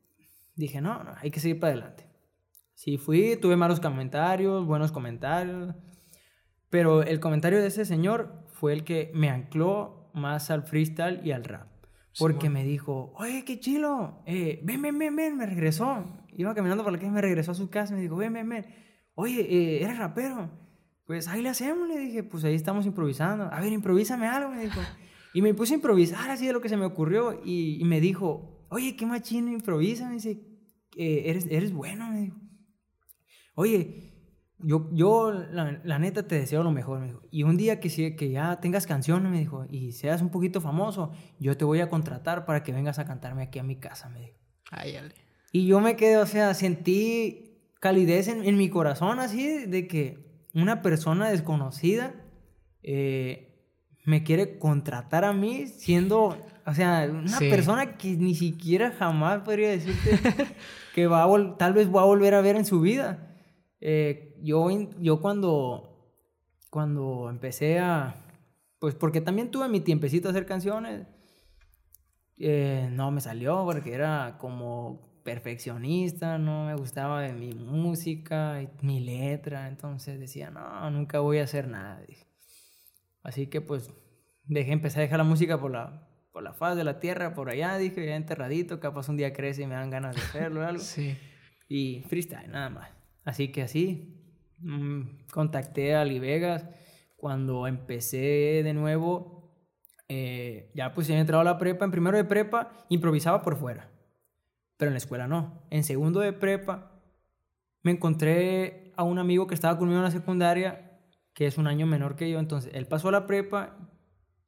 dije, no, no, hay que seguir para adelante. Sí, fui, tuve malos comentarios, buenos comentarios, pero el comentario de ese señor fue el que me ancló más al freestyle y al rap. Porque Simón. me dijo, oye, qué chilo, eh, ven, ven, ven, ven, me regresó. Iba caminando por la calle, me regresó a su casa me dijo, ven, ven, ven. Oye, eh, ¿eres rapero? Pues ahí le hacemos, le dije, pues ahí estamos improvisando. A ver, improvísame algo, me dijo. Y me puse a improvisar así de lo que se me ocurrió y, y me dijo, oye, qué machino improvisa, me dice, "Eh, eres, eres bueno, me dijo. Oye, yo, yo la, la neta te deseo lo mejor, me dijo. Y un día que, que ya tengas canciones, me dijo, y seas un poquito famoso, yo te voy a contratar para que vengas a cantarme aquí a mi casa, me dijo. Ay. Y yo me quedé, o sea, sentí calidez en, en mi corazón así de que una persona desconocida eh, me quiere contratar a mí siendo, o sea, una Sí. persona que ni siquiera jamás podría decirte que va a tal vez va a volver a ver en su vida. Eh, yo, yo cuando, cuando empecé a, pues porque también tuve mi tiempecito a hacer canciones, eh, no me salió porque era como perfeccionista, no me gustaba de mi música, mi letra, entonces decía, no, nunca voy a hacer nada. dije. Así que pues dejé, empecé a dejar la música por la, por la faz de la tierra, por allá, dije, ya enterradito, capaz un día crece y me dan ganas de hacerlo o algo. Sí. Y freestyle, nada más. Así que así, mm, contacté a Ali Vegas cuando empecé de nuevo. eh, ya pues he entrado a la prepa. En primero de prepa improvisaba por fuera, pero en la escuela no. En segundo de prepa me encontré a un amigo que estaba conmigo en la secundaria, que es un año menor que yo. Entonces él pasó a la prepa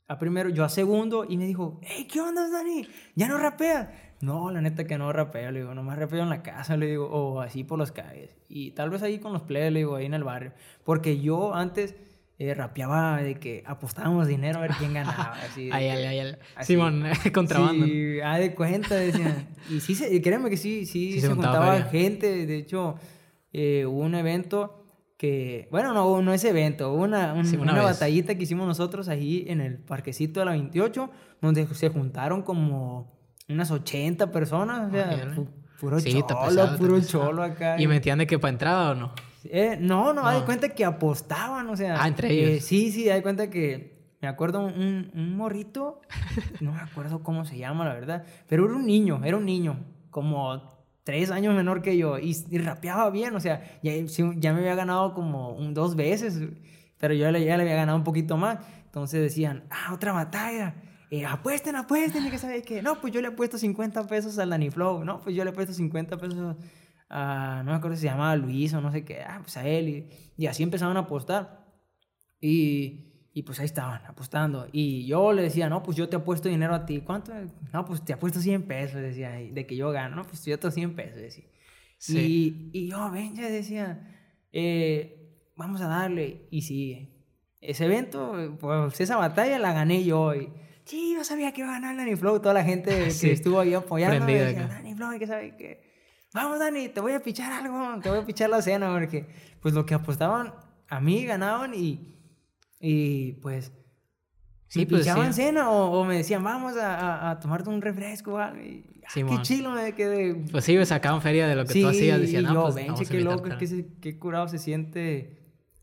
a primero, yo a segundo, y me dijo, hey, ¿qué onda, Dani? ¿Ya no rapeas? No, la neta que no rapeo, le digo, nomás rapeo en la casa, le digo, o así por los calles. Y tal vez ahí con los plebes, le digo, ahí en el barrio. Porque yo antes eh, rapeaba de que apostábamos dinero a ver quién ganaba. Así, ay, ay, ay, Simón, contrabando. Sí, ah, de cuenta, decían. y sí, se, créeme que sí, sí, se, juntaba, gente. De hecho, eh, hubo un evento que, bueno, no, no ese evento, hubo una, una, batallita que hicimos nosotros ahí en el parquecito de la 28, donde se juntaron como unas 80 personas, o sea, puro cholo, puro cholo acá. ¿Y metían de que para entrada o no? Eh, no, no, hay cuenta que apostaban, o sea. Ah, entre ellos. Eh, sí, sí, hay cuenta que me acuerdo un, un morrito, no me acuerdo cómo se llama, la verdad, pero era un niño, era un niño, como tres años menor que yo, y, rapeaba bien, o sea, ya, ya, me había ganado como dos veces, pero yo ya le había ganado un poquito más. Entonces decían, ah, otra batalla eh, apuesten, apuesten, y que sabe que, no, pues yo le he puesto 50 pesos al Danny Flow, no, pues yo le he puesto 50 pesos a, no me acuerdo si se llamaba Luis o no sé qué, ah, pues a él, y, así empezaron a apostar. Y, y, pues ahí estaban, apostando. Y yo le decía, no, pues yo te apuesto dinero a ti. ¿Cuánto? No, pues te apuesto 100 pesos, decía, de que yo gano. No, pues yo te 100 pesos, decía. Sí. Y, y yo, ven, ya decía, eh, vamos a darle. Y sí, ese evento, pues esa batalla la gané yo. Y, sí, yo sabía que iba a ganar Danny Flow. Toda la gente que estuvo ahí apoyando me decía, Danny Flow, que sabe que... Vamos, Dani, te voy a pichar algo, te voy a pichar la cena, porque pues lo que apostaban a mí ganaban y, y pues... Sí, pues, pichaban cena o, me decían, vamos a, a, tomarte un refresco ah, qué chilo me quedé. Pues sí, sacaban feria de lo que tú hacías. Decían, no, yo, pues, qué loco, qué, qué curado se siente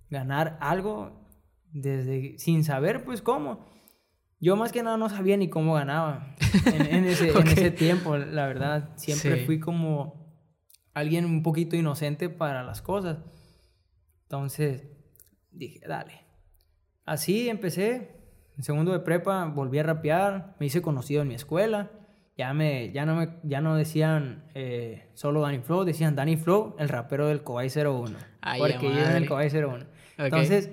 ganar algo desde sin saber pues cómo. Yo más que nada no sabía ni cómo ganaba en, ese, tiempo, la verdad. Siempre fui como alguien un poquito inocente para las cosas. Entonces dije, dale. Así empecé. En segundo de prepa volví a rapear, me hice conocido en mi escuela. Ya, me, ya, no, me, ya no decían eh, solo Danny Flow, decían Danny Flow, el rapero del Kobay 01. porque yo era el Kobay 01. Entonces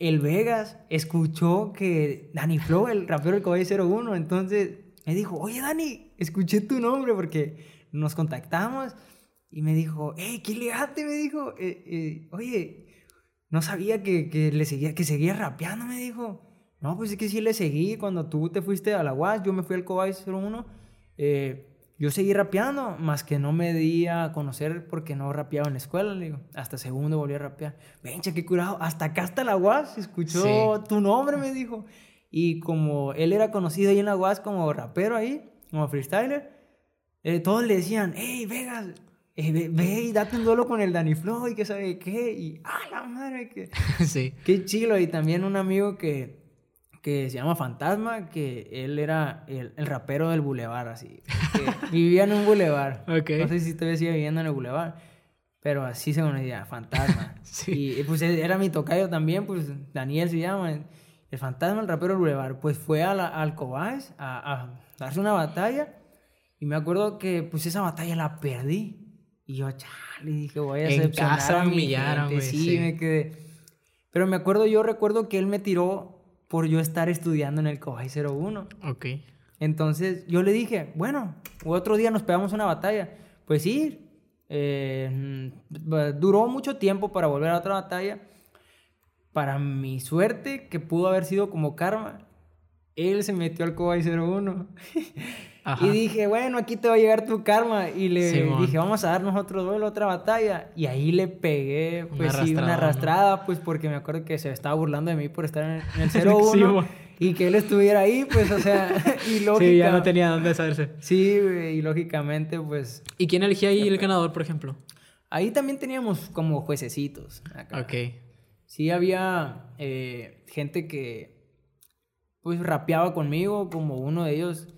el Vegas escuchó que Danny Flow, el rapero del Caballo 01, entonces me dijo, oye Dani, escuché tu nombre porque nos contactamos y me dijo, hey, qué elegante, me dijo, eh, eh, oye, no sabía que, que, le seguía, que seguía rapeando, me dijo. No, pues es que sí le seguí cuando tú te fuiste a la UAS, yo me fui al Cobay 01. Eh, yo seguí rapeando, más que no me di a conocer porque no rapeaba en la escuela, le digo. Hasta segundo volví a rapear. Vencha, qué curado. Hasta acá hasta la UAS escuchó tu nombre, me dijo. Y como él era conocido ahí en la UAS como rapero ahí, como freestyler, eh, todos le decían, hey, Vegas, eh, ve, y date un duelo con el Danny Flow y que sabe qué. Y, ah, la madre, que... sí. Qué chilo. Y también un amigo que que se llama Fantasma, que él era el, el rapero del bulevar, así. vivía en un bulevar. No sé si todavía sigue viviendo en el bulevar, pero así se conocía, Fantasma. sí. Y pues era mi tocayo también, pues Daniel se llama, el Fantasma, el rapero del bulevar. Pues fue a la, al Cobás a, a, darse una batalla y me acuerdo que pues esa batalla la perdí. Y yo, chale, dije, voy a decepcionar a mi gente. Sí, sí, me quedé. Pero me acuerdo, yo recuerdo que él me tiró por yo estar estudiando en el Cobay 01. Ok. Entonces yo le dije, bueno, otro día nos pegamos una batalla. Pues sí, eh, duró mucho tiempo para volver a otra batalla. Para mi suerte, que pudo haber sido como karma, él se metió al Cobay 01. Y dije, bueno, aquí te va a llegar tu karma. Y le dije, vamos a darnos otro duelo, otra batalla. Y ahí le pegué, pues sí, una arrastrada, pues porque me acuerdo que se estaba burlando de mí por estar en, el 0-1. y que él estuviera ahí, pues, o sea, y lógica. Sí, ya no tenía dónde saberse. Sí, y lógicamente, pues. ¿Y quién elegía ahí el ganador, por ejemplo? Ahí también teníamos como juececitos. Ok. Sí, había eh, gente que, pues, rapeaba conmigo, como uno de ellos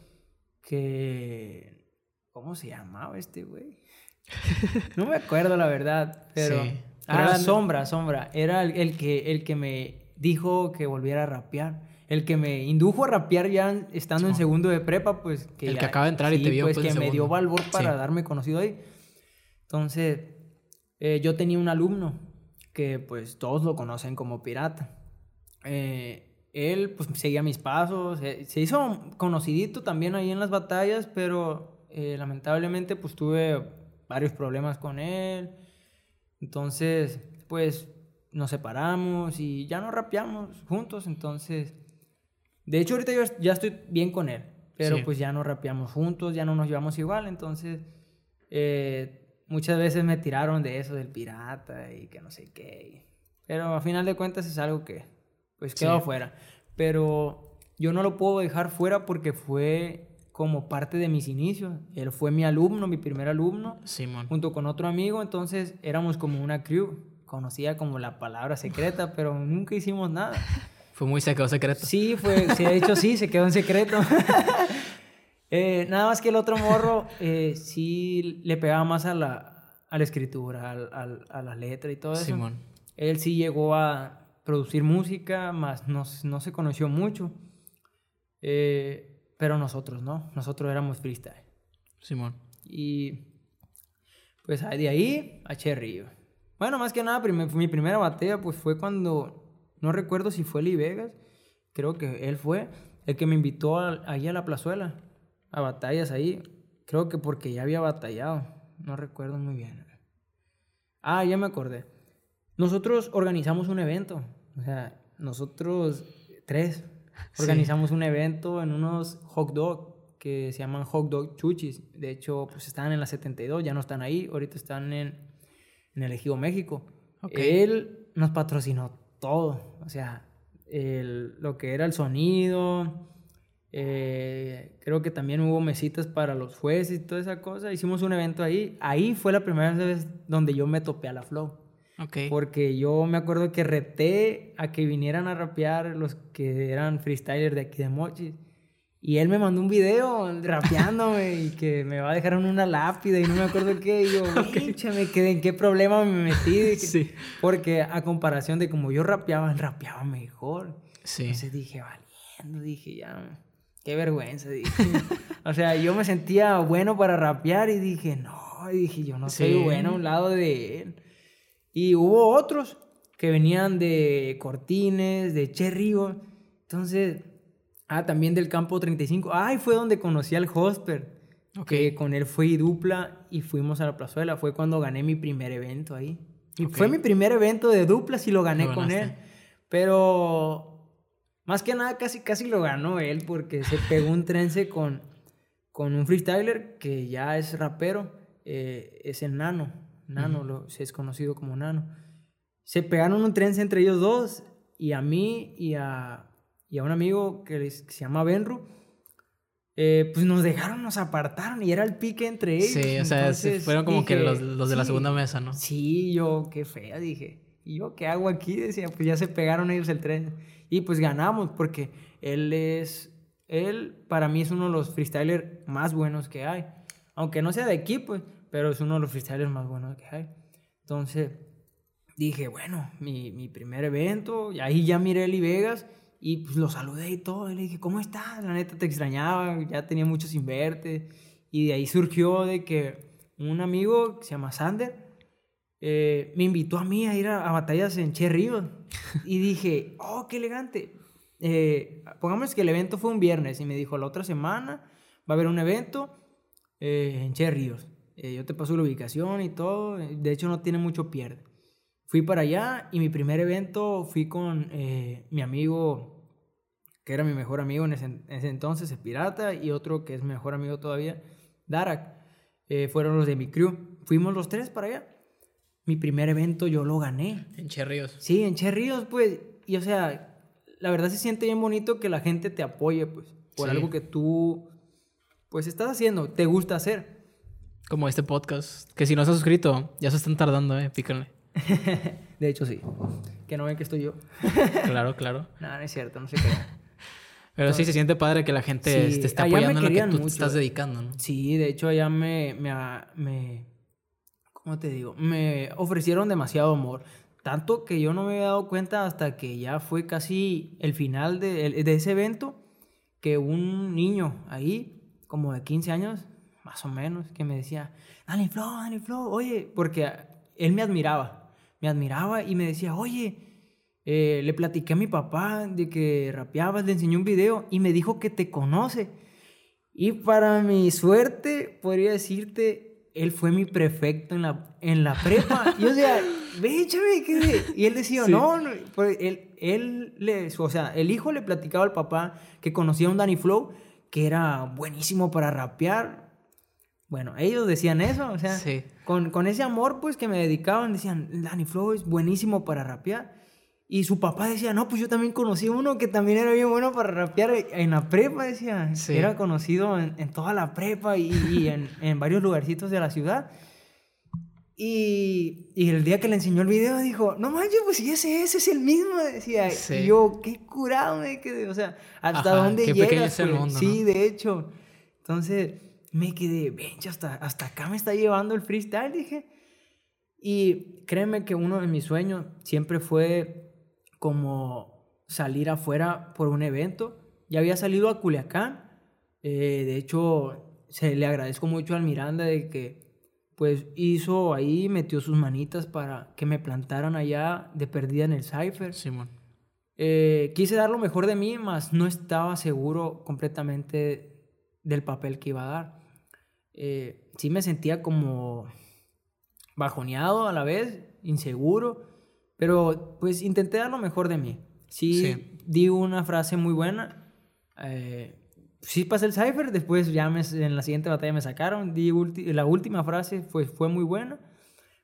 que... ¿Cómo se llamaba este güey? No me acuerdo la verdad, pero... Sí. Ah, Sombra, Sombra. Era el, que, el que me dijo que volviera a rapear. El que me indujo a rapear ya estando en segundo de prepa, pues... Que el que acaba de entrar y te vio pues, pues que me dio valor para darme conocido ahí. Entonces, eh, yo tenía un alumno que pues todos lo conocen como pirata. Eh, él pues seguía mis pasos, se hizo conocidito también ahí en las batallas, pero Eh, lamentablemente, pues tuve varios problemas con él. Entonces, pues nos separamos y ya no rapeamos juntos. Entonces, de hecho, ahorita yo ya estoy bien con él. Pero Sí. pues ya no rapeamos juntos, ya no nos llevamos igual. Entonces, eh, muchas veces me tiraron de eso, del pirata y que no sé qué. Pero a final de cuentas es algo que pues quedó Sí. fuera. Pero yo no lo puedo dejar fuera porque fue como parte de mis inicios. Él fue mi alumno, mi primer alumno, Simón. junto con otro amigo. Entonces éramos como una crew. Conocía como la palabra secreta, pero nunca hicimos nada. Fue muy secreto secreto. Sí, fue, sí, de hecho sí, se quedó en secreto. Eh, nada más que el otro morro eh, sí le pegaba más a la, a la escritura, al- al- a la letra y todo eso. Simón. Él sí llegó a producir música, más no, no se conoció mucho. Eh, pero nosotros no, nosotros éramos freestyle. Simón. Y pues de ahí a Cherry. Bueno, más que nada, prim- mi primera batalla pues fue cuando, no recuerdo si fue Lee Vegas, creo que él fue el que me invitó a- ahí a la plazuela, a batallas ahí. Creo que porque ya había batallado, no recuerdo muy bien. Ah, ya me acordé. Nosotros organizamos un evento, o sea, nosotros tres Sí. organizamos un evento en unos hot dog que se llaman hot dog chuchis. De hecho, pues estaban en la 72, ya no están ahí, ahorita están en, en el Ejido México. Él nos patrocinó todo, o sea, el- lo que era el sonido, eh, creo que también hubo mesitas para los jueces y toda esa cosa. Hicimos un evento ahí. Ahí fue la primera vez donde yo me topé a la Flow. Ok. Porque yo me acuerdo que reté a que vinieran a rapear los que eran freestylers de aquí de Mochis. Y él me mandó un video rapeándome y que me va a dejar en una lápida y no me acuerdo qué. Y yo, "Pinche, me quedé, ¿en qué problema me metí? Sí. Porque a comparación de como yo rapeaba, él rapeaba mejor. Sí. Entonces dije, valiendo, dije, ya, qué vergüenza, dije. o sea, yo me sentía bueno para rapear y dije, no, y dije, yo no soy Sí. bueno a un lado de él. Y hubo otros que venían de Cortines, de Cherrío. Entonces, ah, también del campo 35. Ay, fue donde conocí al Hosper. Ok. Que con él fui dupla y fuimos a la plazuela. Fue cuando gané mi primer evento ahí. Y fue mi primer evento de duplas y lo gané Lo con él. Pero más que nada casi, casi lo ganó él porque se pegó un trence con, con un freestyler que ya es rapero. eh, es el Nano. Lo, se es conocido como Nano. Se pegaron un trence entre ellos dos y a mí y a, y a un amigo que, les- que se llama Benru. eh, pues nos dejaron, nos apartaron y era el pique entre ellos. Sí, o sea, Entonces fueron como que los, los de la segunda mesa, ¿no? Sí, yo, qué fea, dije. ¿Y yo qué hago aquí? Decía, pues ya se pegaron ellos el tren. Y pues ganamos, porque él es, él para mí es uno de los freestylers más buenos que hay. Aunque no sea de pues, pero es uno de los freestylers más buenos que hay. Entonces, dije, bueno, mi, mi primer evento, y ahí ya miré Eli Vegas y pues lo saludé y todo. Y le dije, ¿cómo estás? La neta te extrañaba, ya tenía mucho sin verte. Y de ahí surgió de que un amigo que se llama Sander eh, me invitó a mí a ir a, a batallas en Che Ríos. Y dije, oh, qué elegante. Eh, pongamos que el evento fue un viernes y me dijo, la otra semana va a haber un evento eh, en Che Ríos. Eh, yo te paso la ubicación y todo. De hecho, no tiene mucho pierde. Fui para allá y mi primer evento fui con eh, mi amigo, que era mi mejor amigo en ese, en ese entonces, el Pirata, y otro que es mi mejor amigo todavía, Darak. Eh, fueron los de mi crew. Fuimos los tres para allá. Mi primer evento yo lo gané. En Cherríos. Sí, en Che Ríos, pues. Y o sea, la verdad se siente bien bonito que la gente te apoye, pues, por Sí. algo que tú, pues, estás haciendo, te gusta hacer. Como este podcast. Que si no se ha suscrito, ya se están tardando, eh. Pícanle. De hecho, sí. Que no ven que estoy yo. Claro, claro. No, no es cierto, no se crean. Pero sí se siente padre que la gente Sí, te esté apoyando en lo que tú te mucho, estás eh. dedicando, ¿no? Sí, de hecho allá me, me, me, ¿cómo te digo? Me ofrecieron demasiado amor. Tanto que yo no me había dado cuenta hasta que ya fue casi el final de, de ese evento, que un niño ahí, como de 15 años, más o menos, que me decía, Dani Flow, Dani Flow, oye, porque él me admiraba, me admiraba y me decía, oye, eh, le platiqué a mi papá de que rapeabas, le enseñé un video y me dijo que te conoce. Y para mi suerte, podría decirte, él fue mi prefecto en la, en la prepa. y o sea, ve, ¿qué? Y él decía, no, no, pues él, él le, o sea, el hijo le platicaba al papá que conocía a un Danny Flow que era buenísimo para rapear. Bueno, ellos decían eso, o sea, con, con, ese amor pues que me dedicaban, decían, Danny Flow es buenísimo para rapear. Y su papá decía, no, pues yo también conocí uno que también era bien bueno para rapear en la prepa, decía. Era conocido en, en, toda la prepa y, y en, en, varios lugarcitos de la ciudad. Y, y, el día que le enseñó el video dijo, no manches, pues si ese, ese es el mismo, decía. Y yo, qué curado me quedé, o sea, hasta dónde llegas. El mundo, sí, de hecho. Entonces me quedé, bench, hasta, hasta acá me está llevando el freestyle, dije. Y créeme que uno de mis sueños siempre fue como salir afuera por un evento. Ya había salido a Culiacán. Eh, de hecho, se le agradezco mucho al Miranda de que pues hizo ahí, metió sus manitas para que me plantaran allá de perdida en el Cypher. Simón. Eh, quise dar lo mejor de mí, mas no estaba seguro completamente del papel que iba a dar. Eh, sí me sentía como bajoneado a la vez, inseguro, pero pues intenté dar lo mejor de mí. Sí, di una frase muy buena. Eh, sí pasé el cipher, después ya en la siguiente batalla me sacaron. Di la última frase fue, fue muy buena,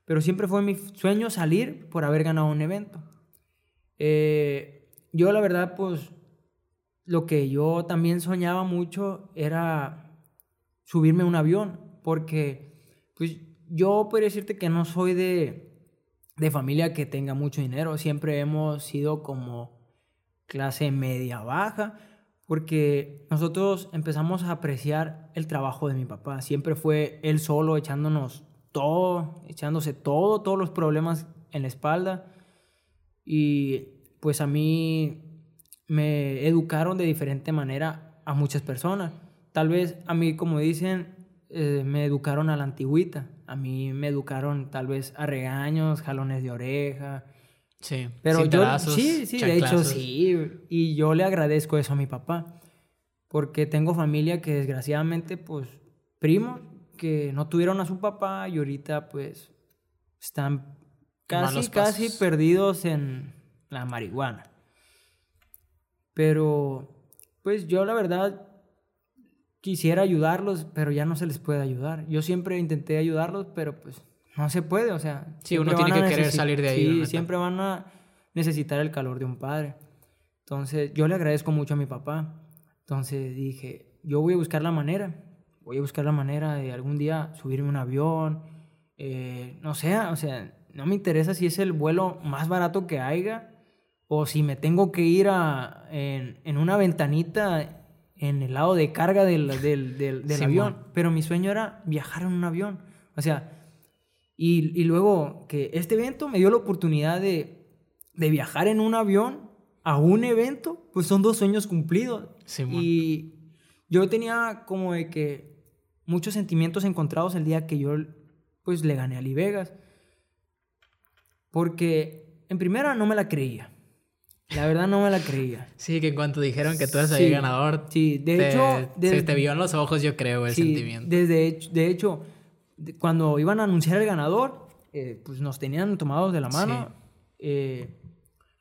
pero siempre fue mi sueño salir por haber ganado un evento. Eh, yo la verdad, pues lo que yo también soñaba mucho era subirme a un avión, porque pues yo podría decirte que no soy de de familia que tenga mucho dinero. Siempre hemos sido como clase media baja, porque nosotros empezamos a apreciar el trabajo de mi papá. Siempre fue él solo echándonos todo, echándose todo, todos los problemas en la espalda. Y pues a mí me educaron de diferente manera a muchas personas. Tal vez a mí, como dicen, eh, me educaron a la antigüita. A mí me educaron tal vez a regaños, jalones de oreja. Sí, pero yo sí, sí, de hecho sí, y yo le agradezco eso a mi papá, porque tengo familia que desgraciadamente pues primos que no tuvieron a su papá y ahorita pues están casi casi perdidos en la marihuana. Pero pues yo la verdad quisiera ayudarlos, pero ya no se les puede ayudar. Yo siempre intenté ayudarlos, pero pues no se puede, o sea... Sí, uno tiene que querer salir de ahí. Sí, siempre van a necesitar el calor de un padre. Entonces, yo le agradezco mucho a mi papá. Entonces dije, yo voy a buscar la manera, voy a buscar la manera de algún día subirme un avión, eh, no sé, o sea, no me interesa si es el vuelo más barato que haya o si me tengo que ir a, en, en una ventanita en el lado de carga del, del, avión. Pero mi sueño era viajar en un avión. O sea, y, y, luego que este evento me dio la oportunidad de, de, viajar en un avión a un evento, pues son dos sueños cumplidos. y yo tenía como de que muchos sentimientos encontrados el día que yo pues le gané a Lee Vegas. Porque en primera no me la creía. La verdad no me la creía. Sí, que en cuanto dijeron que tú eres el ganador. Sí, de hecho. se te vio en los ojos, yo creo, el sentimiento. Desde, de hecho, cuando iban a anunciar el ganador, eh, pues nos tenían tomados de la mano. Eh,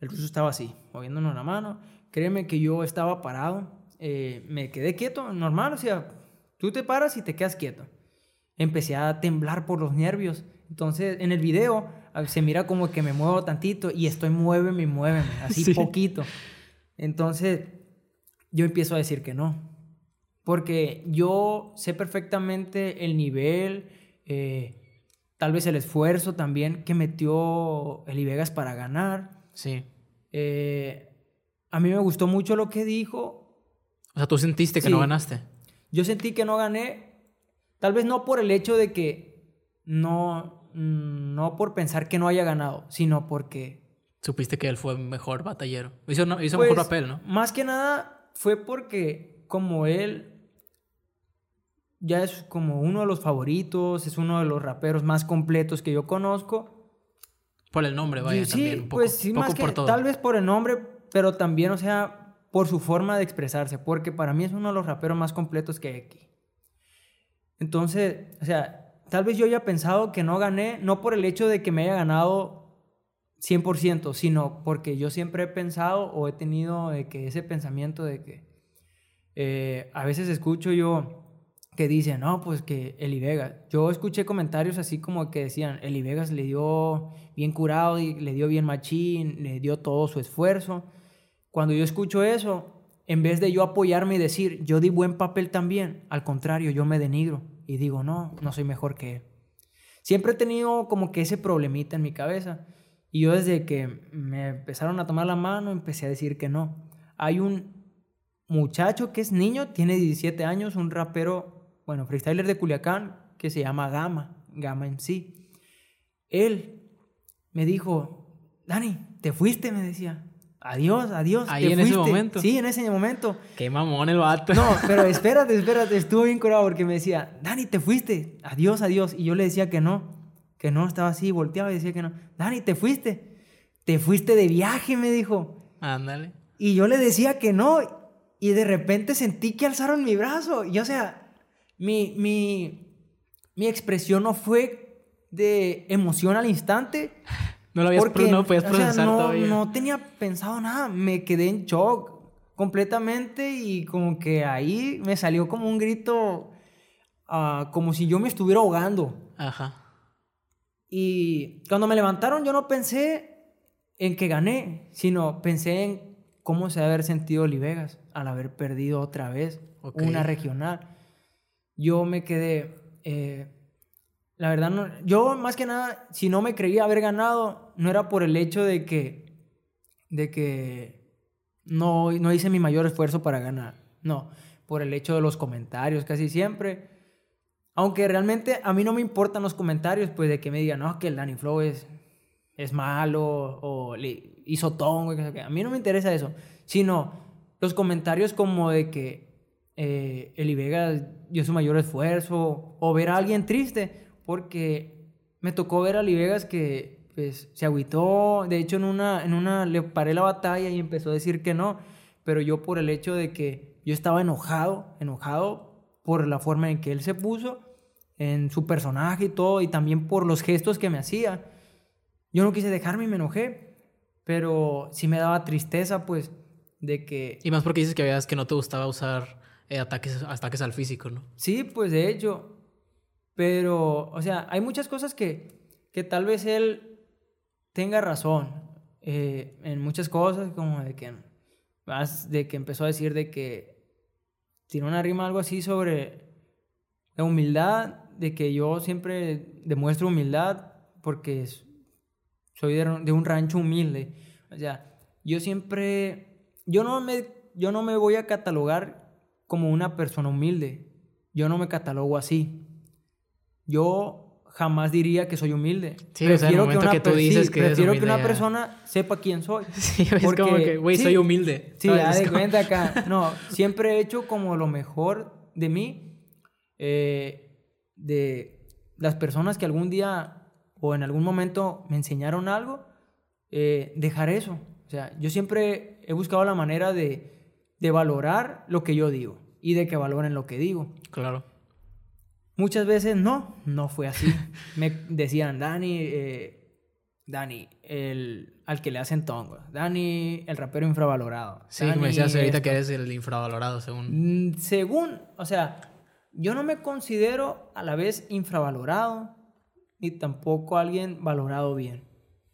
el ruso estaba así, moviéndonos la mano. Créeme que yo estaba parado. Eh, me quedé quieto, normal, o sea, tú te paras y te quedas quieto. Empecé a temblar por los nervios. Entonces, en el video se mira como que me muevo tantito y estoy muéveme y muéveme, así poquito. Entonces, yo empiezo a decir que no. Porque yo sé perfectamente el nivel, eh, tal vez el esfuerzo también que metió Eli Vegas para ganar. Sí. Eh, a mí me gustó mucho lo que dijo. O sea, tú sentiste que no ganaste. Yo sentí que no gané, tal vez no por el hecho de que no, no por pensar que no haya ganado, sino porque... Supiste que él fue mejor batallero. Hizo, hizo mejor pues, papel, ¿no? Más que nada fue porque como él ya es como uno de los favoritos, es uno de los raperos más completos que yo conozco. Por el nombre, vaya, sí, también. Un poco, pues sí, más que, Tal vez por el nombre, pero también, o sea, por su forma de expresarse, porque para mí es uno de los raperos más completos que hay aquí. Entonces, o sea, tal vez yo haya pensado que no gané, no por el hecho de que me haya ganado 100%, sino porque yo siempre he pensado o he tenido que ese pensamiento de que eh, a veces escucho yo que dicen, no, pues que Eli Vegas. Yo escuché comentarios así como que decían, Eli Vegas le dio bien curado, y le dio bien machín, le dio todo su esfuerzo. Cuando yo escucho eso, en vez de yo apoyarme y decir, yo di buen papel también, al contrario, yo me denigro y digo, no, no soy mejor que él. Siempre he tenido como que ese problemita en mi cabeza. Y yo desde que me empezaron a tomar la mano, empecé a decir que no. Hay un muchacho que es niño, tiene 17 años, un rapero bueno, freestyler de Culiacán, que se llama Gama, Gama en sí. Él me dijo, Dani, te fuiste, me decía. Adiós, adiós. Ahí en ese momento. Sí, en ese momento. Qué mamón el vato. No, pero espérate, espérate, estuvo bien curado porque me decía, Dani, te fuiste. Adiós, adiós. Y yo le decía que no, que no, estaba así, volteaba y decía que no. Dani, te fuiste. Te fuiste de viaje, me dijo. Ándale. Y yo le decía que no. Y de repente sentí que alzaron mi brazo. Y o sea, mi, mi, expresión no fue de emoción al instante. No lo habías porque, no podías procesar no, todavía. No tenía pensado nada. Me quedé en shock completamente y como que ahí me salió como un grito, ah, como si yo me estuviera ahogando. Ajá. Y cuando me levantaron yo no pensé en que gané, sino pensé en cómo se debe haber sentido Olivegas al haber perdido otra vez una regional yo me quedé, eh, la verdad, yo más que nada, si no me creía haber ganado, no era por el hecho de que, de que no, no hice mi mayor esfuerzo para ganar, no, por el hecho de los comentarios casi siempre. Aunque realmente a mí no me importan los comentarios, pues de que me digan, no, que el Danny Flow es, malo o le hizo tongo. A mí no me interesa eso, sino los comentarios como de que eh, Eli Vega dio su mayor esfuerzo, o ver a alguien triste, porque me tocó ver a Eli Vegas que pues, se agüitó, de hecho en una, en una le paré la batalla y empezó a decir que no, pero yo por el hecho de que yo estaba enojado, enojado por la forma en que él se puso, en su personaje y todo, y también por los gestos que me hacía. Yo no quise dejarme y me enojé, pero sí me daba tristeza, pues, de que... Y más porque dices que veas que no te gustaba usar eh, ataques, ataques al físico, ¿no? Sí, pues de hecho. Pero, o sea, hay muchas cosas que, que tal vez él tenga razón eh, en muchas cosas, como de que, de que empezó a decir de que tiene una rima algo así sobre la humildad, de que yo siempre demuestro humildad porque soy de, un rancho humilde. O sea, yo siempre, yo no me, yo no me voy a catalogar como una persona humilde. Yo no me catalogo así. Yo jamás diría que soy humilde. Sí, prefiero o sea, que, una, que tú dices que prefiero que una persona sepa quién soy. Sí, es como que, güey, soy humilde. Sí, ya de cuenta acá. No, siempre he hecho como lo mejor de mí, eh, de las personas que algún día o en algún momento me enseñaron algo, eh, dejar eso. O sea, yo siempre he buscado la manera de de valorar lo que yo digo y de que valoren lo que digo. Claro. Muchas veces no, no fue así. Me decían, Dani, eh, Dani, el, al que le hacen tongo. Dani, el rapero infravalorado. Sí, me decías ahorita que eres el infravalorado, según. Mm, según, o sea, yo no me considero a la vez infravalorado ni tampoco alguien valorado bien.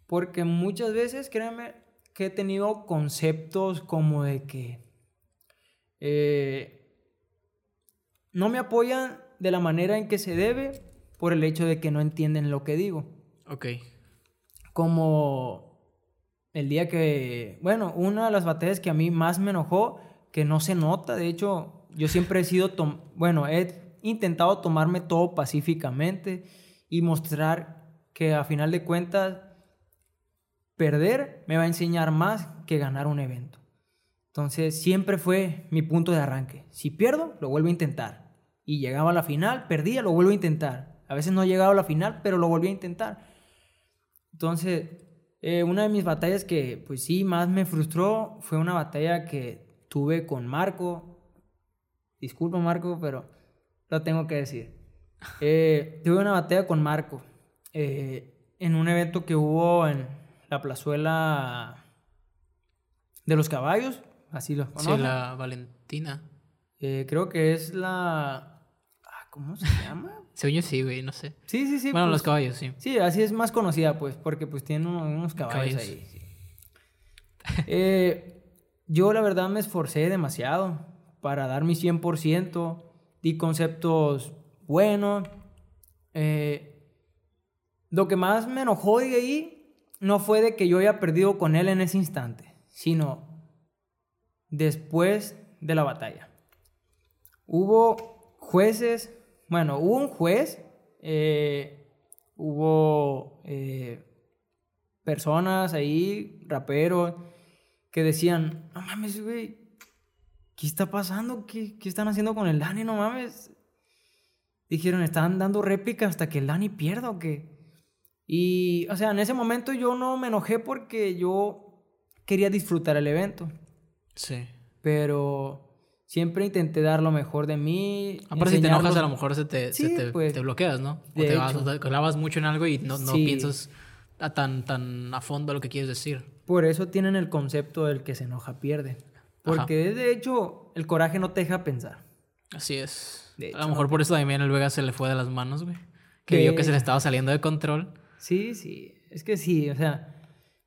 Porque muchas veces, créeme, que he tenido conceptos como de que eh, no me apoyan de la manera en que se debe por el hecho de que no entienden lo que digo. Ok. Como el día que, bueno, una de las batallas que a mí más me enojó, que no se nota, de hecho, yo siempre he sido, bueno, he intentado tomarme todo pacíficamente y mostrar que a final de cuentas, perder me va a enseñar más que ganar un evento. Entonces siempre fue mi punto de arranque. Si pierdo, lo vuelvo a intentar. Y llegaba a la final, perdía, lo vuelvo a intentar. A veces no llegaba a la final, pero lo volví a intentar. Entonces, eh, una de mis batallas que pues sí, más me frustró fue una batalla que tuve con Marco. Disculpa, Marco, pero lo tengo que decir. Eh, tuve una batalla con Marco eh, en un evento que hubo en la plazuela de los caballos, así lo Sí, la Valentina. Eh, creo que es la... ¿Cómo se llama? Según yo sí, güey, no sé. Sí, sí, sí. Bueno, los pues, caballos, sí. Sí, así es más conocida, pues, porque pues tiene unos, unos caballos, Caballos. ahí. sí. Eh, yo la verdad me esforcé demasiado para dar mi 100%, di conceptos buenos. Eh, lo que más me enojó de ahí no fue de que yo haya perdido con él en ese instante, sino después de la batalla. Hubo jueces, bueno, hubo un juez, eh, hubo eh, personas ahí, raperos, que decían, no mames, güey, ¿qué está pasando? ¿Qué, qué están haciendo con el Dani? No mames. Dijeron, están dando réplica hasta que el Dani pierda o qué. Y, o sea, en ese momento yo no me enojé porque yo quería disfrutar el evento, Sí. pero siempre intenté dar lo mejor de mí. Aparte, si te enojas, a lo mejor se te, se te, pues, te bloqueas, ¿no? O te, vas, hecho. o te clavas mucho en algo y no, no Sí. piensas a tan, tan a fondo lo que quieres decir. Por eso tienen el concepto del que se enoja pierde. Porque de hecho el coraje no te deja pensar. Así es. A lo mejor por eso también el Vega se le fue de las manos, güey. Que De vio que se le estaba saliendo de control. Sí, sí, es que sí, o sea...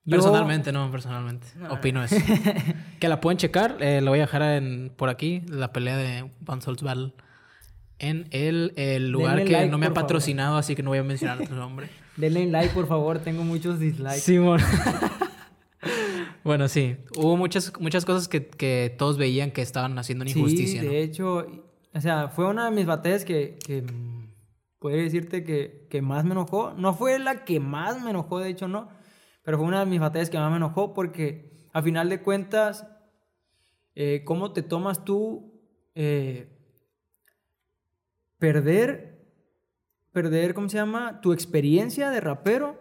yo- Personalmente, no, personalmente. Opino eso. que la pueden checar. eh, lo voy a dejar en, por aquí, la pelea de Van Souls Battle. En el, el lugar Denle que like, no me ha favor. patrocinado, así que no voy a mencionar otro nombre. Denle like, por favor, tengo muchos dislikes. Simón. bueno, sí. Hubo muchas, muchas cosas que, que todos veían que estaban haciendo una injusticia. Sí, ¿no? de hecho, o sea, fue una de mis batallas que, que podría decirte que, que más me enojó. No fue la que más me enojó, de hecho, no. Pero fue una de mis batallas que más me enojó porque, a final de cuentas, eh, ¿cómo te tomas tú eh, perder, perder, ¿cómo se llama? Tu experiencia de rapero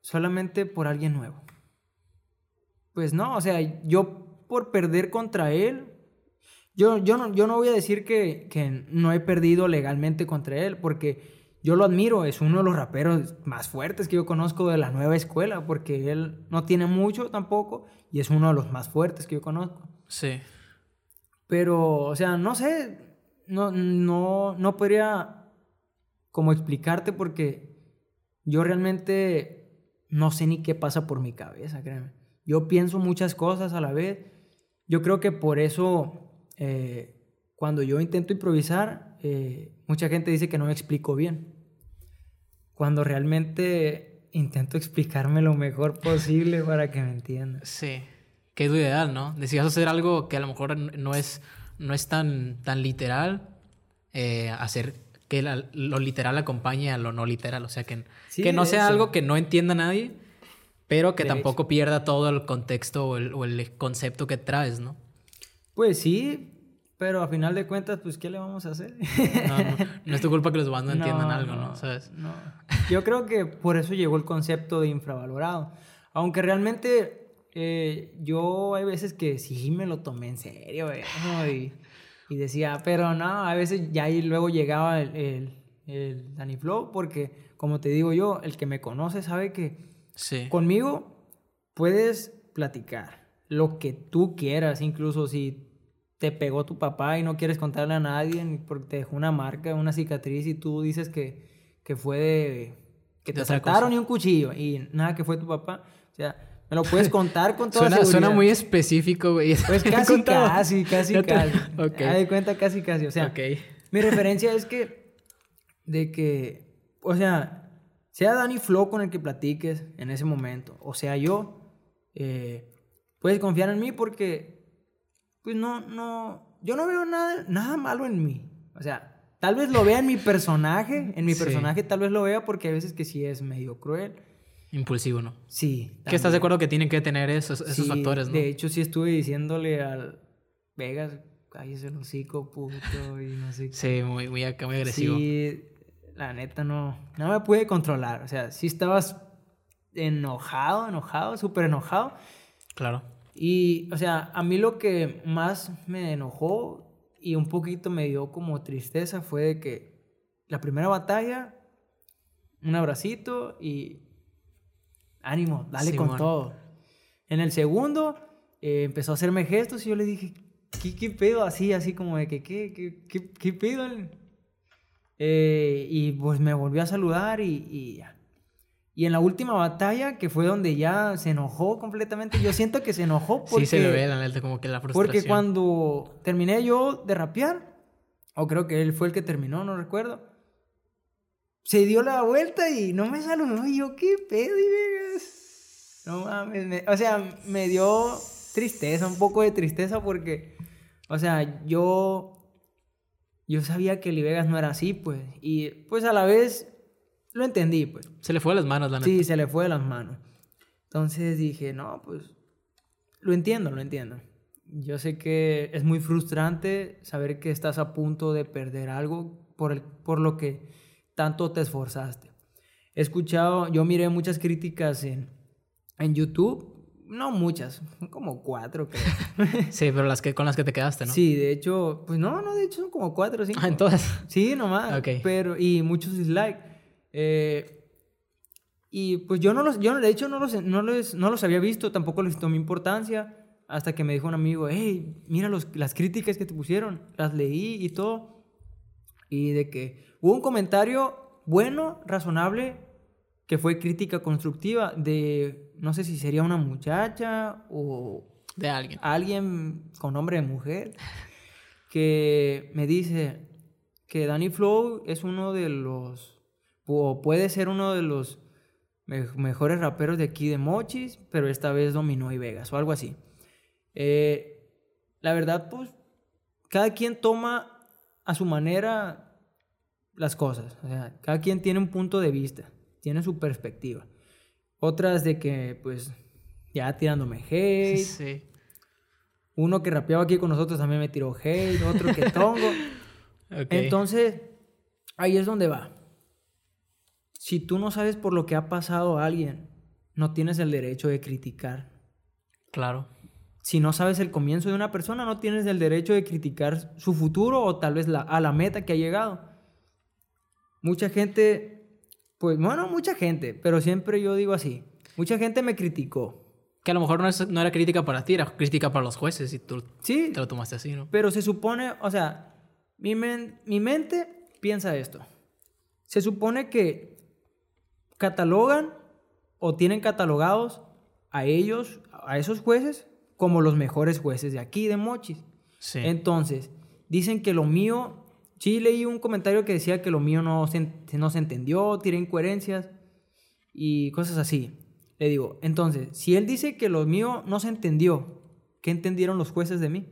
solamente por alguien nuevo. Pues no, o sea, yo por perder contra él, yo, yo, no, yo no voy a decir que, que no he perdido legalmente contra él, porque yo lo admiro, es uno de los raperos más fuertes que yo conozco de la nueva escuela, porque él no tiene mucho tampoco, y es uno de los más fuertes que yo conozco. Sí. Pero, o sea, no sé, no, no, no podría como explicarte porque yo realmente no sé ni qué pasa por mi cabeza, créeme. Yo pienso muchas cosas a la vez. Yo creo que por eso, eh, cuando yo intento improvisar, eh, mucha gente dice que no me explico bien. Cuando realmente intento explicarme lo mejor posible para que me entiendan. Sí. Que es lo ideal, ¿no? Decías hacer algo que a lo mejor no es, no es tan, tan literal, eh, hacer que la- lo literal acompañe a lo no literal. O sea, que, Sí, que no sea hecho. algo que no entienda nadie, pero que De tampoco pierda todo el contexto o el, o el concepto que traes, ¿no? Pues sí, pero a final de cuentas, pues, ¿qué le vamos a hacer? No, no, no es tu culpa que los demás no entiendan No, algo, ¿no? ¿Sabes? no. Yo creo que por eso llegó el concepto de infravalorado. Aunque realmente eh, yo hay veces que sí me lo tomé en serio, eh, y decía, pero no, a veces ya ahí luego llegaba el, el, el Danny Flow, porque como te digo yo, el que me conoce sabe que Sí. Conmigo puedes platicar lo que tú quieras, incluso si te pegó tu papá y no quieres contarle a nadie ni porque te dejó una marca, una cicatriz y tú dices que, que fue de... que te cosa. y un cuchillo y nada que fue tu papá. O sea, me lo puedes contar con toda Suena, seguridad. suena muy específico, güey. Pues casi, casi, casi, te- casi. Ok. Haz de cuenta casi, casi. O sea, Ok. mi referencia es que, de que, o sea, sea Danny Flow con el que platiques en ese momento, o sea yo, eh, puedes confiar en mí porque, pues no, no, yo no veo nada, nada malo en mí. O sea, tal vez lo vea en mi personaje, en mi Sí. personaje tal vez lo vea porque hay veces que sí es medio cruel. Impulsivo, ¿no? Sí. Que estás de acuerdo que tienen que tener esos, esos Sí, factores, ¿no? De hecho, sí estuve diciéndole al Vegas, cállese el hocico, puto, y no sé qué. Sí, muy, muy acá, muy agresivo. Sí, la neta no, no me pude controlar. O sea, sí estabas enojado, enojado, súper enojado. Claro. Y, o sea, a mí lo que más me enojó y un poquito me dio como tristeza fue de que la primera batalla, un abracito y ánimo, dale con todo. En el segundo eh, empezó a hacerme gestos y yo le dije, ¿qué, qué pedo? Así, así como de que, ¿qué, qué, qué, qué pedo? Eh, y pues me volvió a saludar y, y ya. Y en la última batalla, que fue donde ya se enojó completamente, yo siento que se enojó porque... Sí se le ve, la neta, como que la frustración. Porque cuando terminé yo de rapear, o creo que él fue el que terminó, no recuerdo, se dio la vuelta y no me saludó. Y yo, ¿qué pedo, Ibegas? No mames, me- o sea, me dio tristeza, un poco de tristeza porque, o sea, yo, yo sabía que el no era así, pues, y pues a la vez lo entendí, pues. Se le fue de las manos, la neta. Sí, se le fue de las manos. Entonces dije, no, pues lo entiendo, lo entiendo. Yo sé que es muy frustrante saber que estás a punto de perder algo por, el, por lo que tanto te esforzaste. He escuchado, yo miré muchas críticas en, en YouTube, no muchas, como cuatro creo. Sí, pero las que, con las que te quedaste, ¿no? Sí, de hecho, pues no, no, de hecho son como cuatro cinco. Ah, en todas. Sí, nomás. Ok. Pero, y muchos dislike. Eh, y pues yo no los, yo de hecho no los, no los, no los había visto, tampoco les tomé importancia, hasta que me dijo un amigo, hey, mira los, las críticas que te pusieron, las leí y todo. Y de que hubo un comentario bueno, razonable, que fue crítica constructiva de, no sé si sería una muchacha o De alguien. alguien con nombre de mujer que me dice que Danny Flow es uno de los, o puede ser uno de los me- mejores raperos de aquí de Mochis, pero esta vez dominó y Vegas o algo así. Eh, la verdad, pues, cada quien toma a su manera las cosas. O sea, cada quien tiene un punto de vista, tiene su perspectiva. Otras de que, pues, ya tirándome hate, Sí. uno que rapeaba aquí con nosotros también me tiró hate, otro que tongo. Entonces, ahí es donde va. Si tú no sabes por lo que ha pasado a alguien, no tienes el derecho de criticar. Claro. Si no sabes el comienzo de una persona, no tienes el derecho de criticar su futuro o tal vez la, a la meta que ha llegado. Mucha gente, pues bueno, mucha gente, pero siempre yo digo así. Mucha gente me criticó. Que a lo mejor no, es- no era crítica para ti, era crítica para los jueces y tú Sí, te lo tomaste así, ¿no? Pero se supone, o sea, mi, men- mi mente piensa esto. Se supone que catalogan o tienen catalogados a ellos, a esos jueces, como los mejores jueces de aquí, de Mochis. Sí. Entonces, dicen que lo mío, sí leí un comentario que decía que lo mío no se, no se entendió, tiré incoherencias y cosas así. Le digo, entonces, si él dice que lo mío no se entendió, ¿qué entendieron los jueces de mí?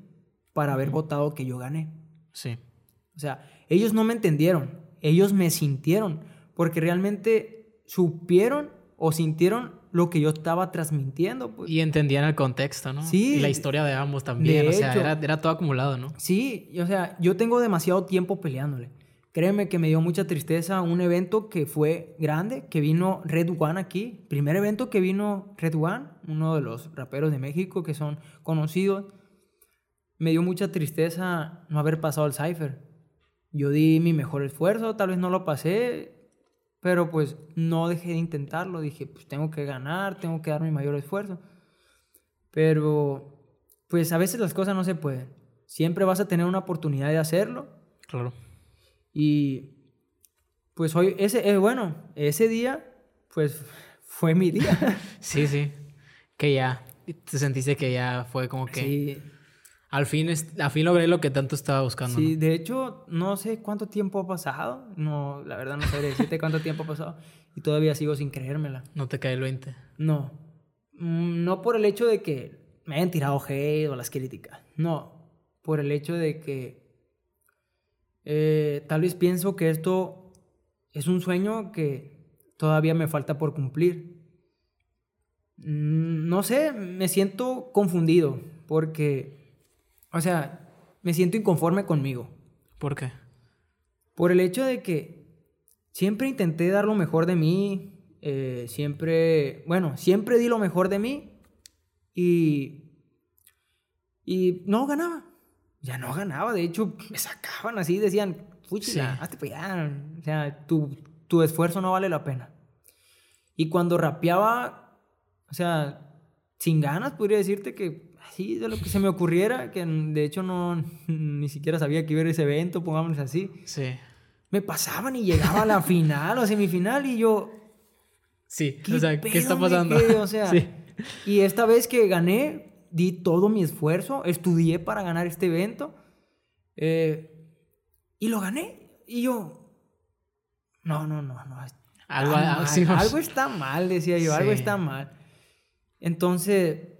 Para haber votado que yo gané. Sí. O sea, ellos no me entendieron, ellos me sintieron, porque realmente supieron o sintieron lo que yo estaba transmitiendo. Pues. Y entendían el contexto, ¿no? Sí. Y la historia de ambos también. De o sea, hecho. era, era todo acumulado, ¿no? Sí, o sea, yo tengo demasiado tiempo peleándole. Créeme que me dio mucha tristeza un evento que fue grande, que vino Red One aquí. Primer evento que vino Red One, uno de los raperos de México que son conocidos. Me dio mucha tristeza no haber pasado el Cypher. Yo di mi mejor esfuerzo, tal vez no lo pasé, pero pues no dejé de intentarlo. Dije, pues tengo que ganar, tengo que dar mi mayor esfuerzo. Pero, pues a veces las cosas no se pueden. Siempre vas a tener una oportunidad de hacerlo. Claro. Y, pues hoy, ese, eh, bueno, ese día, pues fue mi día. Sí, sí. Que ya. Te sentiste que ya fue como que. Sí, Al fin, es- al fin logré lo que tanto estaba buscando. sí, ¿no? de hecho, no sé cuánto tiempo ha pasado. No, la verdad no sabría decirte cuánto tiempo ha pasado. Y todavía sigo sin creérmela. No te cae el 20. No. Mm, No por el hecho de que me hayan tirado hate o las críticas. No. Por el hecho de que eh, tal vez pienso que esto es un sueño que todavía me falta por cumplir. Mm, No sé, me siento confundido porque, o sea, me siento inconforme conmigo. ¿Por qué? Por el hecho de que siempre intenté dar lo mejor de mí, eh, siempre, bueno, siempre di lo mejor de mí y Y no ganaba. Ya no ganaba. De hecho, me sacaban así, decían, fúchila, hazte para allá. O sea, tu, tu esfuerzo no vale la pena. Y cuando rapeaba, o sea, sin ganas, podría decirte que así de lo que se me ocurriera, que de hecho no ni siquiera sabía que iba a ese evento, pongámoslo así. Sí. Me pasaban y llegaba a la final o semifinal y yo. Sí, o sea, ¿qué está pasando? O sea, y esta vez que gané, di todo mi esfuerzo, estudié para ganar este evento eh, y lo gané. Y yo, no, no, no, no. Algo, algo está mal, decía yo, algo está mal. Entonces,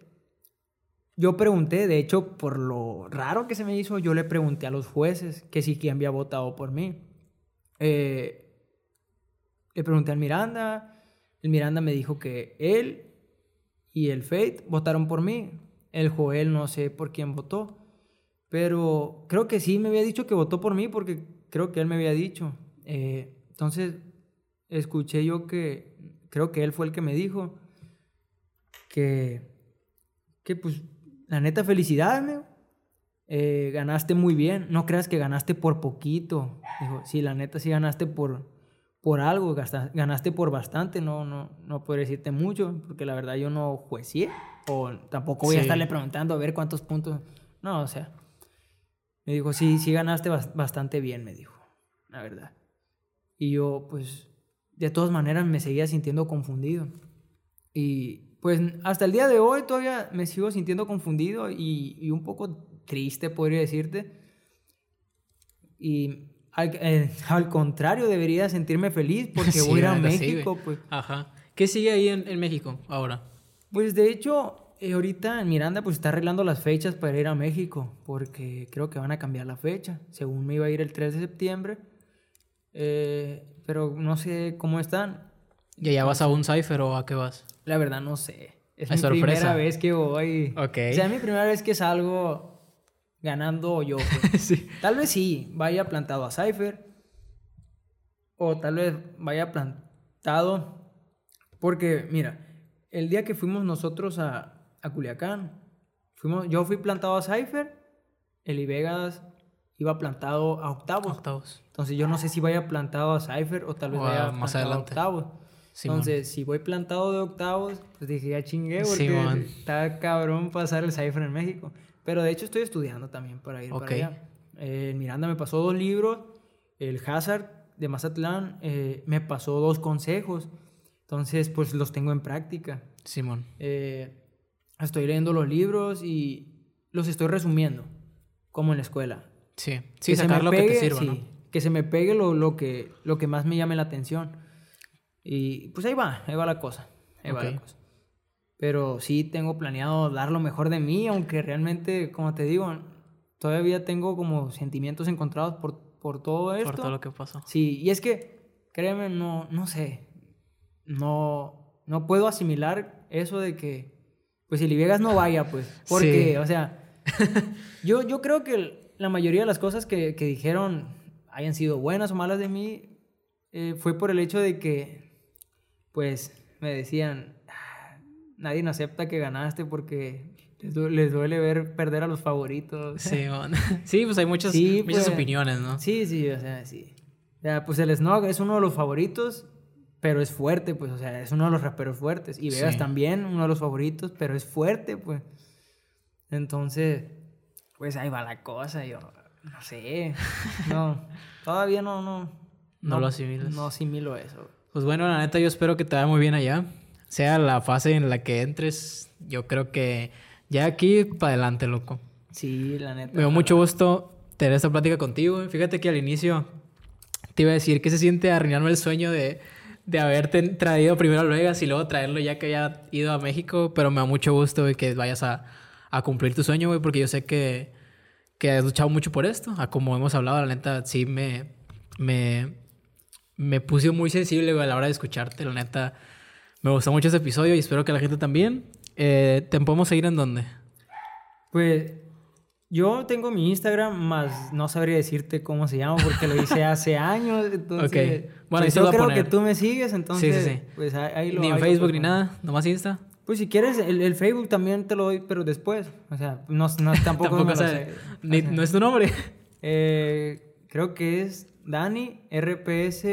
yo pregunté, de hecho, por lo raro que se me hizo, yo le pregunté a los jueces que sí que había votado por mí. Eh, le pregunté al Miranda, el Miranda me dijo que él y el Fate votaron por mí. El Joel no sé por quién votó, pero creo que sí me había dicho que votó por mí porque creo que él me había dicho. Eh, entonces, escuché yo que, creo que él fue el que me dijo que, que pues la neta, felicidades, eh, ganaste muy bien. No creas que ganaste por poquito. Dijo, sí, la neta, sí ganaste por, por algo, ganaste por bastante. No, no, no puedo decirte mucho, porque la verdad yo no juecié. O tampoco voy a estarle preguntando a ver cuántos puntos. No, o sea. Me dijo, sí, sí ganaste bastante bien, me dijo. La verdad. Y yo, pues, de todas maneras me seguía sintiendo confundido. Y pues hasta el día de hoy todavía me sigo sintiendo confundido y, un poco triste, podría decirte. Y al, al contrario, debería sentirme feliz porque voy a ir a México. Pues. Ajá. ¿Qué sigue ahí en, México ahora? Pues de hecho, eh, ahorita en Miranda pues está arreglando las fechas para ir a México porque creo que van a cambiar la fecha. Según me iba a ir el 3 de septiembre, eh, pero no sé cómo están. ¿Y allá vas a un cipher o a qué vas? La verdad no sé. Es mi primera vez que voy. Ok. O sea, es mi primera vez que salgo ganando yo. Pues. sí. Tal vez sí, vaya plantado a Cypher. O tal vez vaya plantado. Porque, mira, el día que fuimos nosotros a, a Culiacán, fuimos, yo fui plantado a Cypher, Eli Vegas iba plantado a octavos. Octavos. Entonces yo no sé si vaya plantado a Cypher o tal vez vaya más plantado a octavos. Entonces, si voy plantado de octavos, pues dije, ya chingué, porque está cabrón pasar el Cypher en México. Pero de hecho estoy estudiando también para ir para allá. Eh, Miranda me pasó dos libros, el Hazard de Mazatlán eh, me pasó dos consejos. Entonces, pues los tengo en práctica. Simón. Eh, estoy leyendo los libros y los estoy resumiendo, como en la escuela. Sí, sí, sacar lo que te sirva, ¿no? Que se me pegue lo, lo, que, lo que más me llame la atención. Y pues ahí va, ahí va la cosa. Ahí va la cosa. Pero sí tengo planeado dar lo mejor de mí, aunque realmente, como te digo, todavía tengo como sentimientos encontrados por, por todo esto. Por todo lo que pasó. Sí, y es que, créeme, no, no sé. No, no puedo asimilar eso de que, pues si Vegas no vaya, pues. Porque, o sea, yo, yo creo que la mayoría de las cosas que, que dijeron hayan sido buenas o malas de mí, eh, fue por el hecho de que pues me decían, ah, nadie no acepta que ganaste porque les, duele ver perder a los favoritos. Sí, sí pues hay muchas, muchas pues, opiniones, ¿no? Sí, sí, o sea, sí. O sea, pues el Snog es uno de los favoritos, pero es fuerte, pues, o sea, es uno de los raperos fuertes. Y Vegas también, uno de los favoritos, pero es fuerte, pues. Entonces, pues ahí va la cosa, yo no sé. No, todavía no, no. No, lo asimilo. No asimilo eso. Pues bueno, la neta, yo espero que te vaya muy bien allá. Sea la fase en la que entres, yo creo que ya aquí para adelante, loco. Sí, la neta. Me dio mucho gusto tener esta plática contigo. Fíjate que al inicio te iba a decir que se siente arruinarme el sueño de, de haberte traído primero a Vegas y luego traerlo ya que haya ido a México, pero me da mucho gusto que vayas a, a cumplir tu sueño, güey, porque yo sé que, que has luchado mucho por esto. A como hemos hablado, la neta, sí me, me, me puse muy sensible, a la hora de escucharte. La neta, me gustó mucho ese episodio y espero que la gente también. Eh, ¿Te podemos seguir en dónde? Pues yo tengo mi Instagram, más no sabría decirte cómo se llama porque lo hice hace años. Entonces, Bueno, pues yo creo que tú me sigues, entonces. Sí, sí, sí. Pues ahí, Ni en Facebook ni nada, nomás Insta. Pues si quieres, el, el Facebook también te lo doy, pero después. O sea, no, no tampoco, Tampoco me lo sé. ni- no es tu nombre. Eh, creo que es Dani RPS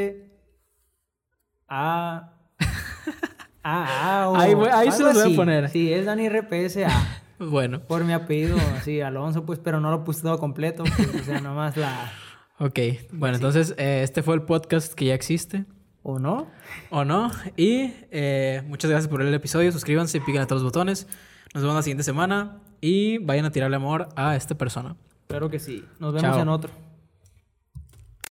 A. A, A o Ahí ahí se los voy a así. poner. Sí, es Dani RPS A. bueno, Por mi apellido, así, Alonso, pues, pero no lo puse todo completo. pues, o sea, nomás la. ok. Bueno, entonces eh, este fue el podcast que ya existe. ¿O no? ¿O no? Y eh, muchas gracias por el episodio. Suscríbanse, piquen a todos los botones. Nos vemos la siguiente semana y vayan a tirarle amor a esta persona. Claro que sí. Nos vemos Chao. en otro.